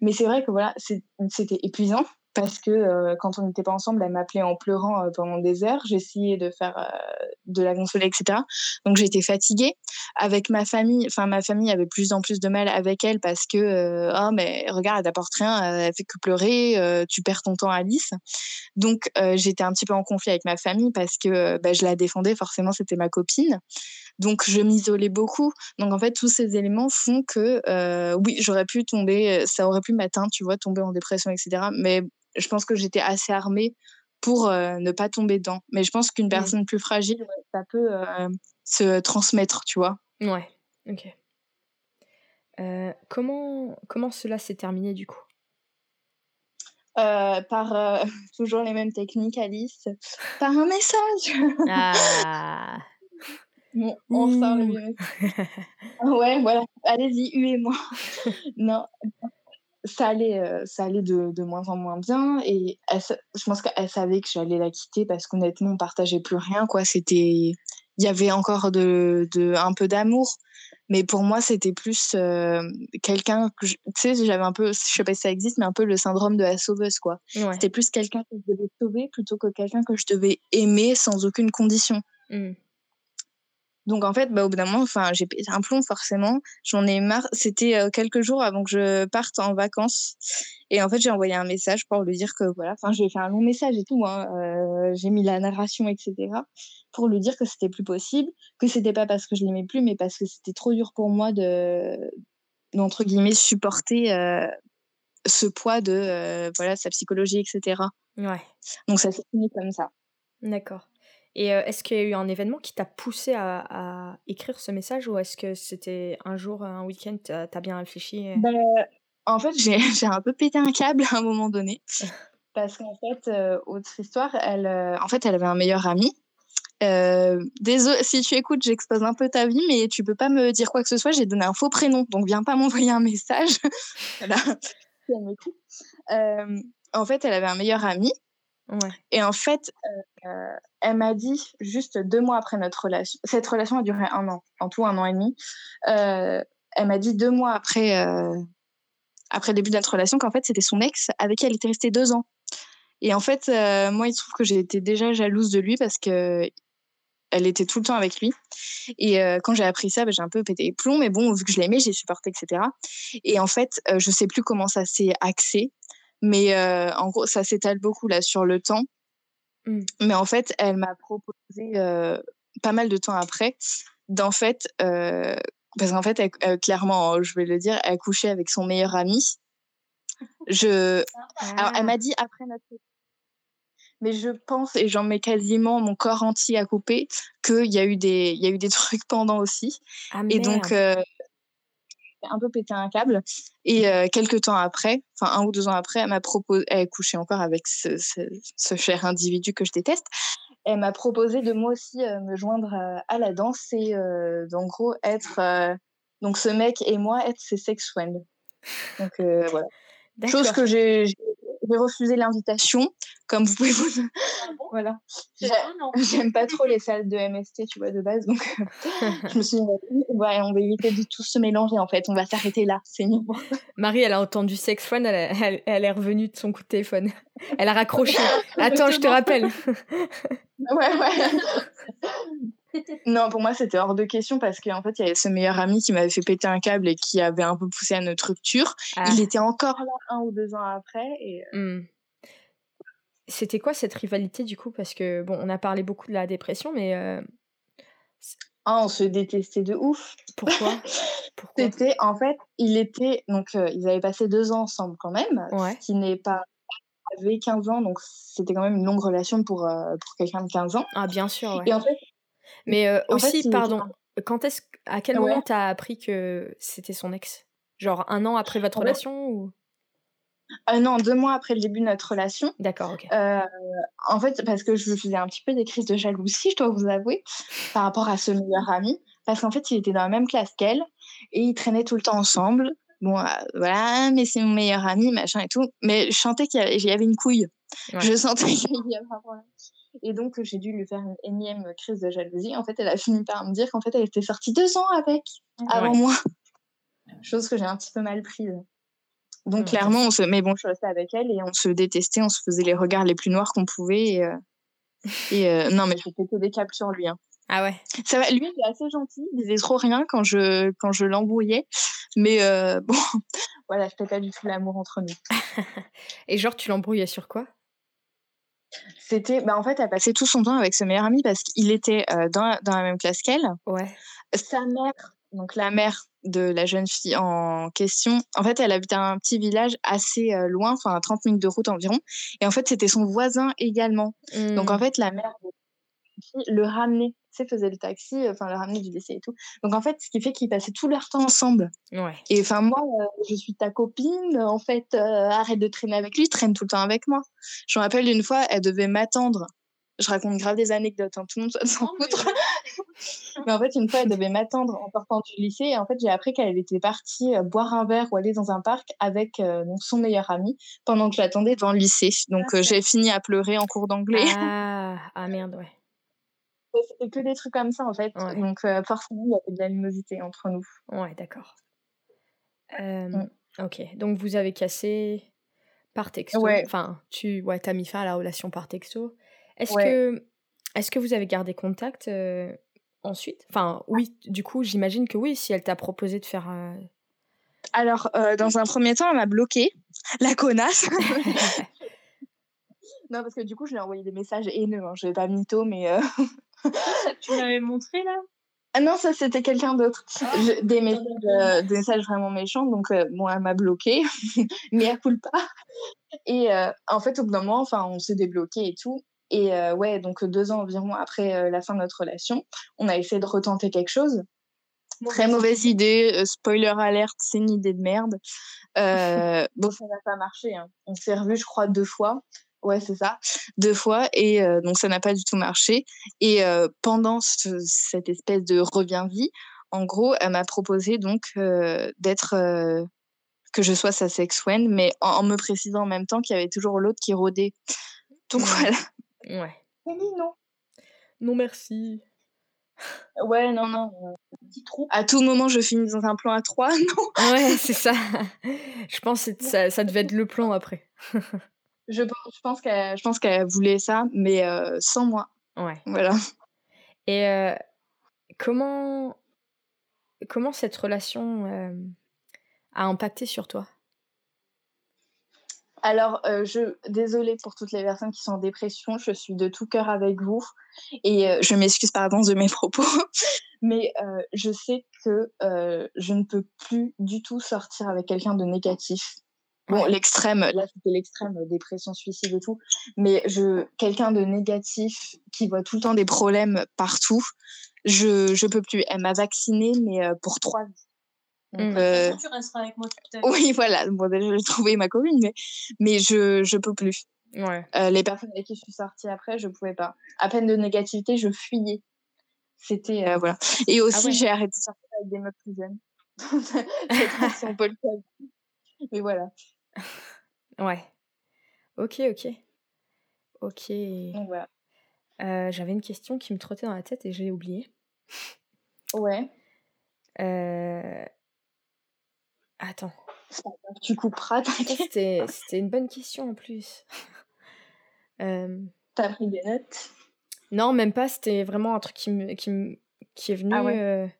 Mais c'est vrai que voilà, c'était épuisant parce que euh, quand on n'était pas ensemble, elle m'appelait en pleurant euh, pendant des heures. J'essayais de faire euh, de la consoler, etc. Donc j'étais fatiguée. Avec ma famille, enfin ma famille avait plus en plus de mal avec elle parce que oh mais regarde, elle t'apporte rien, elle fait que pleurer, tu perds ton temps Alice. Donc j'étais un petit peu en conflit avec ma famille parce que bah, je la défendais. Forcément, c'était ma copine. Donc, je m'isolais beaucoup. Donc, en fait, tous ces éléments font que, oui, j'aurais pu tomber, ça aurait pu m'atteindre, tu vois, tomber en dépression, etc. Mais je pense que j'étais assez armée pour ne pas tomber dedans. Mais je pense qu'une Mmh. personne plus fragile, ça peut se transmettre, tu vois. Ouais, ok. Euh, comment, comment cela s'est terminé du coup? Euh, par euh, toujours les mêmes techniques, Alice, par un message. Ah Bon, on sort le message. Ouais, voilà. Allez-y, huez-moi. non, ça allait, euh, ça allait de, de moins en moins bien. Et elle je pense qu'elle savait que j'allais la quitter parce qu'honnêtement, on partageait plus rien. quoi. C'était, Il y avait encore de, de, un peu d'amour. Mais pour moi, c'était plus euh, quelqu'un que tu sais, j'avais un peu, je sais pas si ça existe, mais un peu le syndrome de la sauveuse, quoi. Ouais. C'était plus quelqu'un que je devais sauver plutôt que quelqu'un que je devais aimer sans aucune condition. Hmm. Donc en fait, bah, au bout d'un moment, enfin, j'ai pété un plomb forcément. J'en ai marre. C'était euh, quelques jours avant que je parte en vacances. Et en fait, j'ai envoyé un message pour lui dire que voilà, enfin, je lui ai fait un long message et tout. Hein. Euh, j'ai mis la narration, etc. Pour lui dire que c'était plus possible, que c'était pas parce que je l'aimais plus, mais parce que c'était trop dur pour moi de, d'entre guillemets, supporter euh, ce poids de voilà sa psychologie, etc. Ouais, Donc ça s'est fini comme ça. d'accord. Et euh, est-ce qu'il y a eu un événement qui t'a poussé à, à écrire ce message ou est-ce que c'était un jour, un week-end, t'as bien réfléchi et- Ben, en fait, j'ai un peu pété un câble à un moment donné. Parce qu'en fait, euh, autre histoire, elle, euh, en fait, elle avait un meilleur ami. Euh, désolé, si tu écoutes, j'expose un peu ta vie, mais tu peux pas me dire quoi que ce soit. J'ai donné un faux prénom, donc viens pas m'envoyer un message. voilà. Euh, en fait, elle avait un meilleur ami. Ouais. Et en fait, euh, elle m'a dit, juste deux mois après notre relation, cette relation a duré un an, en tout un an et demi. Euh, elle m'a dit deux mois après, euh, après le début de notre relation qu'en fait, c'était son ex avec qui elle était restée deux ans. Et en fait, euh, moi, il se trouve que j'ai été déjà jalouse de lui parce que elle était tout le temps avec lui. Et quand j'ai appris ça, bah, j'ai un peu pété les plombs. Mais bon, vu que je l'aimais, j'ai supporté, etc. Et en fait, euh, je sais plus comment ça s'est axé. Mais en gros, ça s'étale beaucoup là sur le temps. Mm. Mais en fait, elle m'a proposé euh, pas mal de temps après d'en fait, euh, parce qu'en fait, elle- euh, clairement, je vais le dire, elle couchait avec son meilleur ami. Je, alors, elle Ah. m'a dit après notre. Mais je pense, et j'en mets quasiment mon corps entier à couper, qu'il y, a eu des- y a eu des trucs pendant aussi. Ah, Et donc, euh, un peu pété un câble. Et euh, quelques temps après, enfin un ou deux ans après, elle m'a proposé, elle couchait encore avec ce, ce, ce cher individu que je déteste. Elle m'a proposé de moi aussi euh, me joindre à, à la danse et euh, d'en gros être. euh, donc ce mec et moi être ses sex friends. Donc euh, voilà. Chose que j'ai refusé l'invitation, comme vous pouvez vous. Ah bon? Voilà. J'aime pas trop les salles de MST, tu vois, de base. Donc, je me suis dit, ouais, on va éviter de tous se mélanger, en fait. On va s'arrêter là. C'est mieux. Marie, elle a entendu Sex Friend, elle, a- elle, elle est revenue de son coup de téléphone. Elle a raccroché. Attends, je te rappelle. Ouais, ouais. Non, pour moi, c'était hors de question parce qu'en fait, il y avait ce meilleur ami qui m'avait fait péter un câble et qui avait un peu poussé à notre rupture. Ah. Il était encore là un ou deux ans après. Et... Hmm. C'était quoi cette rivalité du coup? Parce que bon, on a parlé beaucoup de la dépression, mais euh, Ah, on se détestait de ouf. pourquoi? Pourquoi? C'était, en fait, il était. Donc, euh, ils avaient passé deux ans ensemble quand même, Ouais. ce qui n'est pas. Avait 15 ans, donc c'était quand même une longue relation pour, euh, pour quelqu'un de 15 ans. Ah bien sûr, ouais. Et en fait, Mais euh, fait, aussi, pardon, quand est-ce, à quel Ouais. moment t'as appris que c'était son ex? Genre un an après votre relation ou? Euh, non, deux mois après le début de notre relation, D'accord, ok. euh, en fait, parce que je faisais un petit peu des crises de jalousie, je dois vous avouer, par rapport à ce meilleur ami, parce qu'en fait, il était dans la même classe qu'elle et ils traînaient tout le temps ensemble. Bon, euh, voilà, mais c'est mon meilleur ami, machin et tout. Mais je sentais qu'il y avait, il y avait une couille. Ouais. Je sentais qu'il y avait un problème. Et donc, j'ai dû lui faire une énième crise de jalousie. En fait, elle a fini par me dire qu'en fait, elle était sortie deux ans avec, avant Ouais. moi. Chose que j'ai un petit peu mal prise. Donc, Ouais, clairement, on se... mais bon, je restais avec elle et on se détestait, on se faisait les regards les plus noirs qu'on pouvait. Et, euh, et, euh, non, mais je pétais des câbles sur lui. hein. Ah ouais. Ça va, lui, il est assez gentil, il disait trop rien quand je, quand je l'embrouillais. Mais euh, bon, voilà, je pas du tout l'amour entre nous. Et genre, tu l'embrouillais sur quoi? C'était, bah, en fait, elle passait tout son temps avec ce meilleur ami parce qu'il était euh, dans, dans la même classe qu'elle. Ouais. Sa mère, donc la mère de la jeune fille en question, en fait, elle habitait un petit village assez loin, enfin à 30 minutes de route environ. Et en fait, c'était son voisin également. Donc en Mmh. fait, la mère le ramenait, tu sais, faisait le taxi, enfin le ramenait du lycée et tout. Donc en fait, ce qui fait qu'ils passaient tout leur temps ensemble. Ouais. Et enfin moi, euh, je suis ta copine, en fait, euh, arrête de traîner avec lui, traîne tout le temps avec moi. Je me rappelle une fois, elle devait m'attendre. Je raconte grave des anecdotes, hein, tout le monde s'en mais- foutre. Mais en fait, une fois, elle devait m'attendre en sortant du lycée. Et en fait, j'ai appris qu'elle était partie euh, boire un verre ou aller dans un parc avec euh, donc son meilleur ami pendant que je l'attendais devant le lycée. Donc, Ah, euh, j'ai fini à pleurer en cours d'anglais. Ah, ah merde, ouais. C'était que des trucs comme ça, en fait. Ouais. Donc, euh, forcément, il y avait de l'animosité entre nous. Ouais, d'accord. Euh, Mm. Ok, donc vous avez cassé par texto. Ouais. Enfin, tu ouais, as mis fin à la relation par texto. Est-ce que, est que vous avez gardé contact euh, ensuite? Enfin, oui, du coup, j'imagine que oui, si elle t'a proposé de faire. euh, Alors, euh, dans un premier temps, elle m'a bloqué. La connasse. non, parce que du coup, je lui ai envoyé des messages haineux. Hein. Je vais pas mytho, mais. euh, Tu m'avais montré là? Ah non, ça c'était quelqu'un d'autre. Ah. Je- Des, messages, euh, des messages vraiment méchants, donc euh, bon, elle m'a bloqué, mais elle coule pas. Et euh, en fait, au bout d'un moment, enfin, on s'est débloqué et tout. Et euh, ouais, donc deux ans environ après la fin de notre relation, on a essayé de retenter quelque chose. Très mauvaise idée, spoiler alerte, c'est une idée de merde. Bon, ça n'a pas marché. hein. On s'est revus, je crois, deux fois. Ouais, c'est ça, deux fois. Et euh, donc, ça n'a pas du tout marché. Et euh, pendant ce- cette espèce de revient-vie, en gros, elle m'a proposé donc euh, d'être. euh, que je sois sa sex friend, mais en, en me précisant en même temps qu'il y avait toujours l'autre qui rôdait. Donc Mm. voilà. Ouais. Mignon. Non, merci. Ouais, non, non. Petit trou. À tout moment, je finis dans un plan à trois. Non. Ouais, c'est ça. Je pense que ça, ça devait être le plan après. Je, pense- je pense qu'elle voulait ça, mais euh, sans moi. Ouais. Voilà. Et euh, comment, comment cette relation euh, a impacté sur toi? Alors, euh, je désolée pour toutes les personnes qui sont en dépression, je suis de tout cœur avec vous et euh, je m'excuse par avance de mes propos, mais euh, je sais que je ne peux plus du tout sortir avec quelqu'un de négatif. Bon, Ouais. l'extrême, là c'était l'extrême, euh, dépression, suicide et tout, mais je quelqu'un de négatif qui voit tout le temps des problèmes partout, je je peux plus. Elle m'a vaccinée, mais euh, pour trois vies. Donc, Mm. euh, Tu resteras avec moi ta vie. oui, voilà. Bon, déjà, j'ai trouvé ma commune, mais, mais je, je peux plus. Ouais. Euh, les personnes avec qui je suis sortie après, je pouvais pas. À peine de négativité, je fuyais. C'était, euh, voilà. Et aussi, ouais. j'ai arrêté de sortir avec des meufs plus jeunes. Le faire. Mais voilà. Ouais. Ok, ok. Ok. Donc, voilà. Euh, J'avais une question qui me trottait dans la tête et je l'ai oubliée. Ouais. Euh, Attends. Tu couperas. C'était c'était une bonne question en plus. Euh, T'as pris des notes? Non, même pas. C'était vraiment un truc qui, me, qui, me- qui est venu Ah ouais.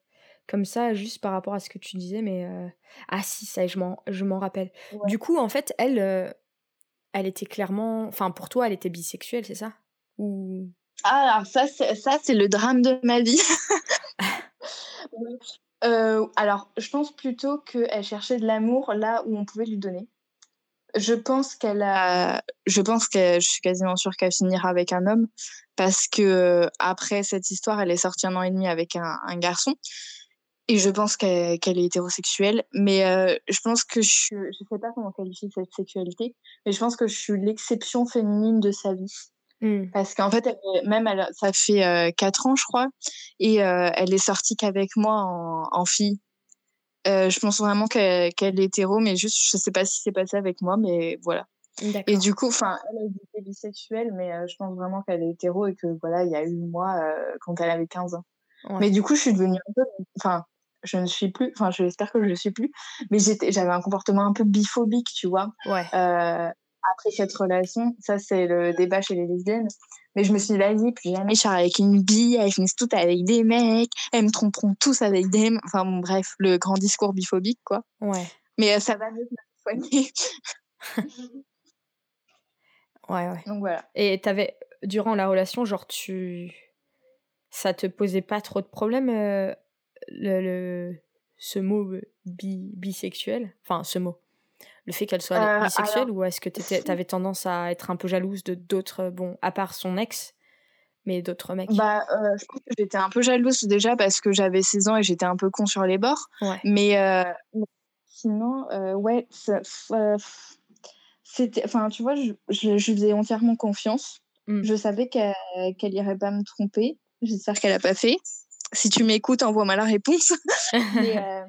Comme ça, juste par rapport à ce que tu disais. Mais euh, ah si, ça, je m'en, je m'en rappelle. Ouais. Du coup, en fait, elle, euh, elle était clairement, enfin pour toi, elle était bisexuelle, c'est ça? Ou? Ah, alors ça, c'est, ça, c'est le drame de ma vie. Euh, alors, je pense plutôt qu'elle cherchait de l'amour là où on pouvait lui donner. Je pense qu'elle a, je pense que je suis quasiment sûre qu'elle finira avec un homme parce que après cette histoire, elle est sortie un an et demi avec un, un garçon et je pense qu'elle est hétérosexuelle. Mais euh, je pense que je, suis- je sais pas comment qualifier cette sexualité, mais je pense que je suis l'exception féminine de sa vie. Hmm, Parce qu'en fait, elle même elle, ça fait euh, quatre ans, je crois, et euh, elle est sortie qu'avec moi en, en fille. Euh, je pense vraiment qu'elle est hétéro, mais juste, je sais pas si c'est passé avec moi, mais voilà. Et du coup, enfin, elle est bisexuelle, mais je pense vraiment qu'elle est hétéro et que voilà, il y a eu moi quand elle avait 15 ans. Ouais. Mais du coup, je suis devenue un peu, enfin, je ne suis plus, enfin, j'espère que je ne suis plus, mais j'avais un comportement un peu biphobique, tu vois Ouais. euh, après cette relation. Ça, c'est le débat chez les lesbiennes. Mais je me suis dit, vas-y, plus jamais je sors avec une bille, elles finissent toutes avec des mecs, elles me tromperont tous avec des... Enfin bon, bref, le grand discours biphobique, quoi. Ouais. Mais euh, ça va mieux que ma soigner. Ouais, ouais. Donc voilà. Et t'avais, durant la relation, genre, tu. Ça te posait pas trop de problèmes, euh, le, le- ce mot euh, bi- bisexuel Enfin, ce mot. Le fait qu'elle soit Euh, bisexuelle ou est-ce que tu avais tendance à être un peu jalouse de d'autres, bon, à part son ex, mais d'autres mecs? Bah, euh, je pense que j'étais un peu jalouse déjà parce que j'avais 16 ans et j'étais un peu con sur les bords. Ouais. Mais euh, sinon, euh, ouais, euh, c'était. Enfin, tu vois, je, je, je faisais entièrement confiance. Mm. Je savais qu'elle qu'elle irait pas me tromper. J'espère qu'elle a pas fait. Si tu m'écoutes, envoie-moi la réponse. Mais, euh,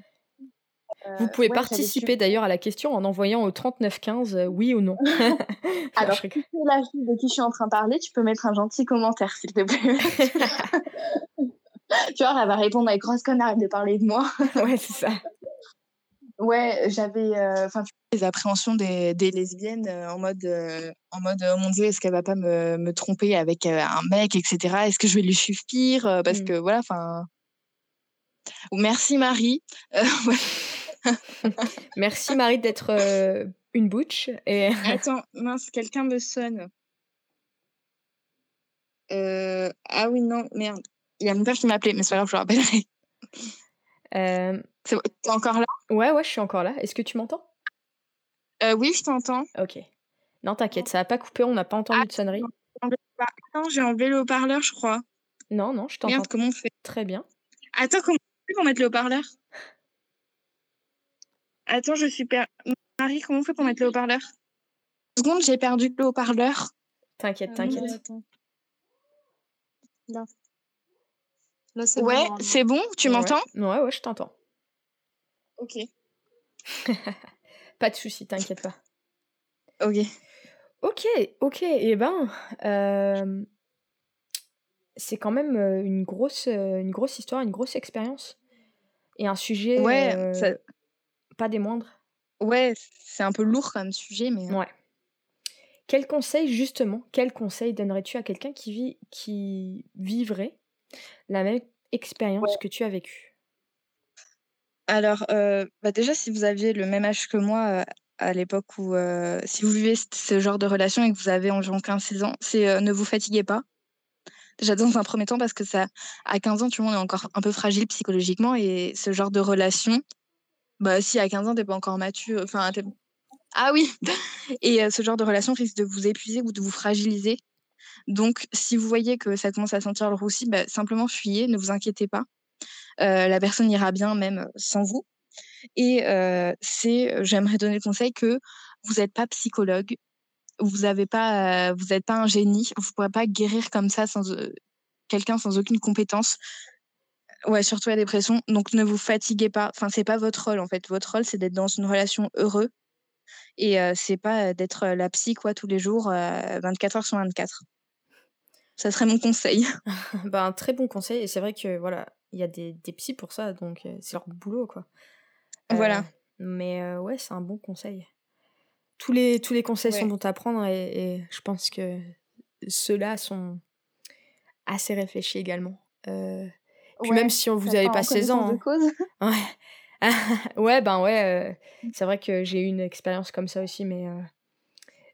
Vous euh, pouvez ouais, participer d'ailleurs à la question en envoyant au 3915 euh, oui ou non. Alors, si la fille de qui je suis en train de parler, tu peux mettre un gentil commentaire, s'il te plaît. tu vois, elle va répondre avec grosse conne, arrête de parler de moi. ouais, c'est ça. Ouais, j'avais euh, tu les appréhensions des, des lesbiennes euh, en mode euh, en mode oh mon dieu est-ce qu'elle va pas me, me tromper avec euh, un mec etc est-ce que je vais lui suffire? Parce Mm. que voilà enfin merci Marie. Merci Marie d'être euh, une butch. Et... attends mince quelqu'un me sonne Euh, ah oui non merde il y a mon père qui m'a appelé mais c'est pas grave je le rappellerai Euh, t'es encore là? Ouais, ouais, je suis encore là. Est-ce que tu m'entends? Euh, oui je t'entends Ok. Non, t'inquiète, ça a pas coupé, on n'a pas entendu Ah, de sonnerie. attends j'ai enlevé le haut-parleur je crois Non, non, je t'entends merde comment on fait? Très bien. Attends, comment on fait pour mettre le haut-parleur? Attends, je suis per... Marie, comment on fait pour mettre le haut-parleur? Une seconde, j'ai perdu le haut-parleur. T'inquiète, Ah, t'inquiète. Là. Là, c'est Ouais, bon. c'est bon? Tu Ouais. m'entends? Ouais, ouais, je t'entends. Ok. Pas de souci, t'inquiète pas. Ok. Ok, ok, et ben, euh, c'est quand même euh, une grosse, euh, une grosse histoire, une grosse expérience. Et un sujet Ouais, euh, ça- pas des moindres. ouais c'est un peu lourd comme sujet, mais... Ouais. Quel conseil, justement, quel conseil donnerais-tu à quelqu'un qui vit, qui vivrait la même expérience que tu as vécue? Alors, euh, bah déjà, si vous aviez le même âge que moi euh, à l'époque où... euh, si vous vivez ce genre de relation et que vous avez environ 15-16 ans, c'est ne vous fatiguez pas. Déjà dans un premier temps parce que ça, à 15 ans, tout le monde est encore un peu fragile psychologiquement et ce genre de relation, bah si à 15 ans t'es pas encore mature, enfin ah oui, et ce genre de relation risque de vous épuiser ou de vous fragiliser. Donc si vous voyez que ça commence à sentir le roussi, bah, simplement fuyez, ne vous inquiétez pas. Euh, la personne ira bien même sans vous. Et euh, c'est, j'aimerais donner le conseil que vous n'êtes pas psychologue, vous n'avez pas, euh, vous n'êtes pas un génie, vous ne pourrez pas guérir comme ça sans euh, quelqu'un sans aucune compétence. Ouais, surtout la dépression. Donc ne vous fatiguez pas. Enfin, c'est pas votre rôle en fait. Votre rôle, c'est d'être dans une relation heureuse. Et euh, c'est pas euh, d'être euh, la psy quoi tous les jours, euh, 24 heures sur 24. Ça serait mon conseil. Bah, un très bon conseil, et c'est vrai que voilà, il y a des, des psys pour ça, donc euh, c'est leur boulot, quoi. Euh, Voilà. Mais euh, ouais, c'est un bon conseil. Tous les, tous les conseils sont bons à prendre, et, et je pense que ceux-là sont assez réfléchis également. Euh, puis même si on- vous n'avez pas 16 ans. hein. Ouais. ouais, ben ouais, euh, c'est vrai que j'ai eu une expérience comme ça aussi, mais euh,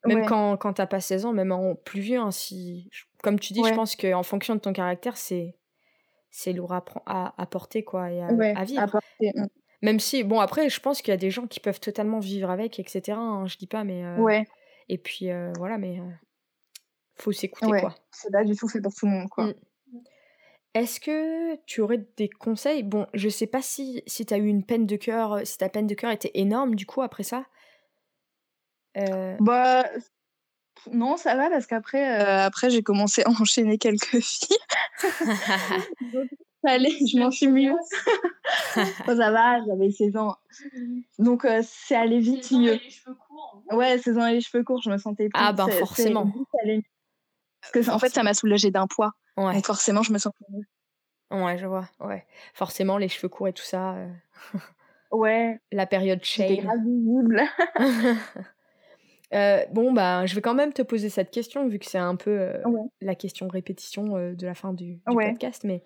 même Ouais. quand, quand t'as pas 16 ans, même en plus vieux, hein, si, comme tu dis, je pense qu'en fonction de ton caractère, c'est c'est lourd à, à, à porter quoi, et à, Ouais, à vivre. mm. Même si, bon, après, je pense qu'il y a des gens qui peuvent totalement vivre avec, etc. hein, je dis pas, mais. euh, Ouais, Et puis, euh, voilà, mais. euh, faut s'écouter, ouais. quoi. C'est pas du tout fait pour tout le monde quoi. Mm. Est-ce que tu aurais des conseils? Bon, je sais pas si, si tu as eu une peine de cœur, si ta peine de cœur était énorme du coup après ça? Euh, Bah non, ça va parce qu'après euh, après j'ai commencé à enchaîner quelques filles. Allait, je m'en suis mieux. Oh, ça va, j'avais 16 ans. Donc euh, c'est allé vite et mieux. les cheveux courts. Ouais, 16 ans et les cheveux courts, je me sentais plus. Ah, ben, forcément. vite. Parce que en fait, ça m'a soulagée d'un poids. ouais, Donc forcément, je me sens mieux. ouais, je vois. Ouais. Forcément, les cheveux courts et tout ça. euh, Ouais, la période shame. visible. Euh, bon, bah, je vais quand même te poser cette question, vu que c'est un peu euh, Ouais. la question répétition euh, de la fin du, du Ouais. podcast. Mais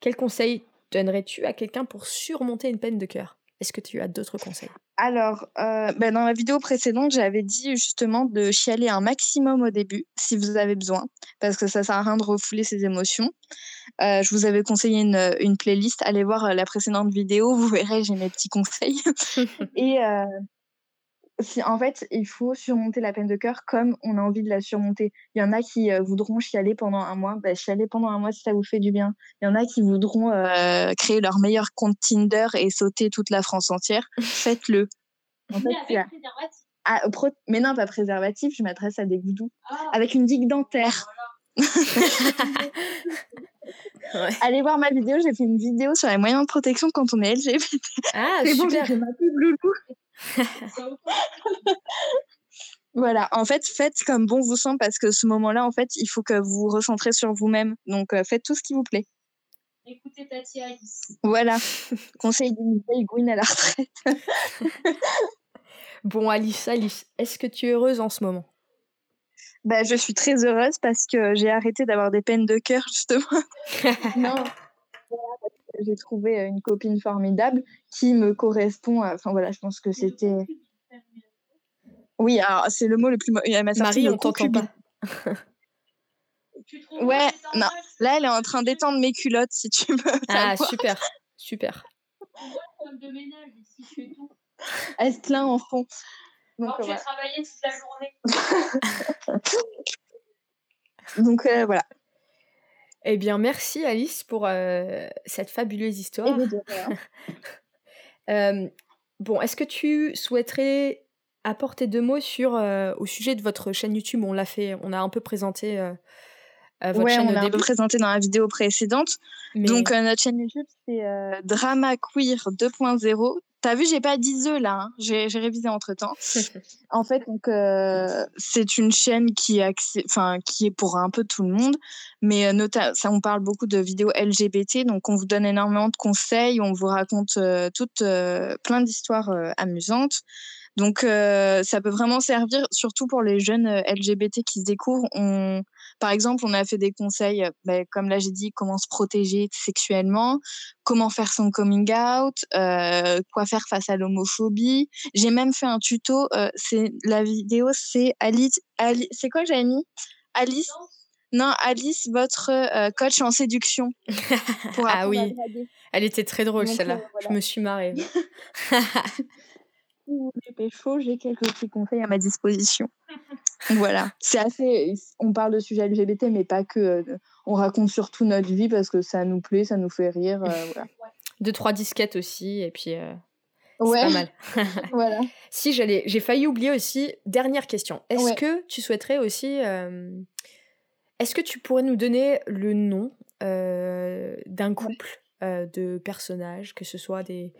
quel conseil donnerais-tu à quelqu'un pour surmonter une peine de cœur? Est-ce que tu as d'autres conseils? Alors, ben, dans la vidéo précédente, j'avais dit justement de chialer un maximum au début, si vous avez besoin, parce que ça sert à rien de refouler ses émotions. Je vous avais conseillé une, une playlist. Allez voir la précédente vidéo, vous verrez, j'ai mes petits conseils. Et si, en fait, il faut surmonter la peine de cœur comme on a envie de la surmonter. Il y en a qui euh, voudront chialer pendant un mois. Ben, chialer pendant un mois si ça vous fait du bien. Il y en a qui voudront euh, créer leur meilleur compte Tinder et sauter toute la France entière. Faites-le. En fait, Ah, pro- Mais non, pas préservatif, je m'adresse à des goudous. Ah, Avec une digue dentaire. Ouais. Allez voir ma vidéo, j'ai fait une vidéo sur les moyens de protection quand on est LGBT. Ah, C'est bon, j'ai super. fait ma pub loulou. Voilà, en fait, faites comme bon vous semble parce que ce moment-là, en fait, il faut que vous vous recentrez sur vous-même. Donc, euh, faites tout ce qui vous plaît. Écoutez Tati Alice. Voilà. Conseil d'une vieille gouine à la retraite. Bon, Alice, Alice, est-ce que tu es heureuse en ce moment? Bah, je suis très heureuse parce que j'ai arrêté d'avoir des peines de cœur, justement. non. Voilà, J'ai trouvé euh, une copine formidable qui me correspond. à- Enfin, voilà, je pense que c'était. Oui, alors, c'est le mot le plus. Elle m'a sorti Marie, le on t'entend concubine. pas. Tu trouves Ouais, non. Là, elle est en train d'étendre mes culottes, si tu veux. Ah, super, super. On voit le femme de ménage ici, je fais tout. Elle se plaint en fond. Donc, Alors euh, que j'ai voilà. travaillé toute la journée. Donc, euh, voilà. Eh bien, merci Alice pour euh, cette fabuleuse histoire. Et de rien. Euh, bon, est-ce que tu souhaiterais apporter deux mots sur euh, au sujet de votre chaîne YouTube? On l'a fait, on a un peu présenté euh, votre Ouais, chaîne on l'a un peu début. présenté dans la vidéo précédente. mais- Donc, euh, notre chaîne YouTube, c'est Drama Queer 2.0. T'as vu, j'ai pas dit The là, hein. j'ai révisé entre temps. En fait, donc euh, c'est une chaîne qui enfin, qui est pour un peu tout le monde, mais euh, nota- ça, on parle beaucoup de vidéos LGBT, donc on vous donne énormément de conseils, on vous raconte euh, toutes euh, plein d'histoires amusantes. Donc euh, ça peut vraiment servir, surtout pour les jeunes LGBT qui se découvrent. On, par exemple, on a fait des conseils, euh, ben, comme là j'ai dit, comment se protéger sexuellement, comment faire son coming out, euh, quoi faire face à l'homophobie. J'ai même fait un tuto. euh, c'est la vidéo, c'est Alice. Ali- c'est quoi j'avais mis? Alice? Non, Alice, votre euh, coach en séduction. Pour Ah oui. Elle était très drôle celle-là. voilà. Je me suis marrée. Pécho, j'ai quelques petits conseils à ma disposition. voilà, c'est assez. On parle de sujets LGBT, mais pas que. euh, On raconte surtout notre vie parce que ça nous plaît, ça nous fait rire. euh, voilà. Deux trois disquettes aussi et puis euh, c'est pas mal. voilà. Si j'allais, j'ai failli oublier aussi. Dernière question. Est-ce Ouais. que tu souhaiterais aussi, est-ce que tu pourrais nous donner le nom d'un couple de personnages, que ce soit des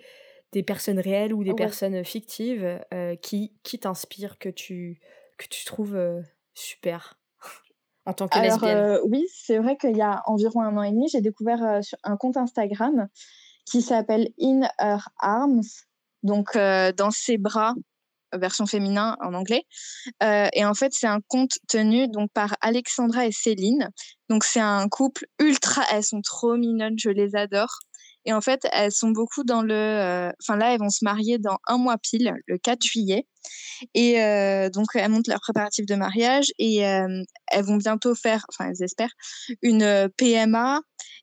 des personnes réelles ou des Ouais. personnes fictives, euh, qui qui t'inspirent, que tu que tu trouves euh, super en tant que Alors, lesbienne? euh, oui, c'est vrai qu'il y a environ un an et demi, j'ai découvert sur un compte Instagram qui s'appelle In Her Arms, donc dans ses bras, version féminin en anglais. Euh, et en fait, c'est un compte tenu donc par Alexandra et Céline. Donc, c'est un couple ultra. Elles sont trop mignonnes, je les adore. Et en fait, elles sont beaucoup dans le. euh, Enfin, là, elles vont se marier dans un mois pile, le 4 juillet. Et euh, donc, elles montent leurs préparatifs de mariage et euh, elles vont bientôt faire, enfin, elles espèrent, une PMA.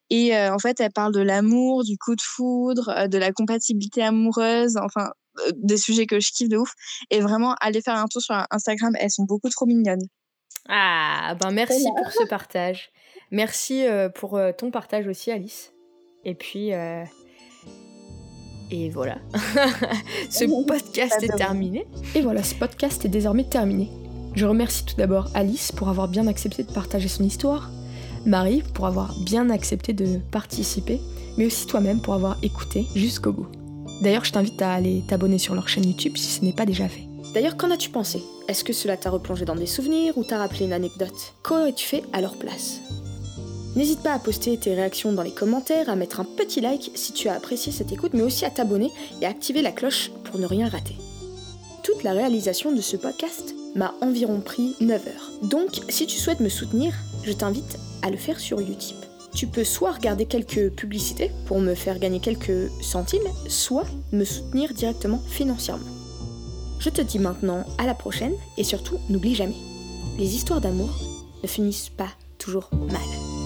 Et euh, en fait, elles parlent de l'amour, du coup de foudre, euh, de la compatibilité amoureuse, enfin, euh, des sujets que je kiffe de ouf. Et vraiment, allez faire un tour sur Instagram, elles sont beaucoup trop mignonnes. Ah, ben merci pour ce partage. Merci euh, pour euh, ton partage aussi, Alice. Et puis, euh, et voilà. ce podcast est terminé. Et voilà, ce podcast est désormais terminé. Je remercie tout d'abord Alice pour avoir bien accepté de partager son histoire, Marie pour avoir bien accepté de participer, mais aussi toi-même pour avoir écouté jusqu'au bout. D'ailleurs, je t'invite à aller t'abonner sur leur chaîne YouTube si ce n'est pas déjà fait. D'ailleurs, qu'en as-tu pensé? Est-ce que cela t'a replongé dans des souvenirs ou t'a rappelé une anecdote? Qu'aurais-tu fait à leur place? N'hésite pas à poster tes réactions dans les commentaires, à mettre un petit like si tu as apprécié cette écoute, mais aussi à t'abonner et à activer la cloche pour ne rien rater. Toute la réalisation de ce podcast m'a environ pris 9 heures. Donc, si tu souhaites me soutenir, je t'invite à le faire sur Utip. Tu peux soit regarder quelques publicités pour me faire gagner quelques centimes, soit me soutenir directement financièrement. Je te dis maintenant à la prochaine et surtout n'oublie jamais, les histoires d'amour ne finissent pas toujours mal.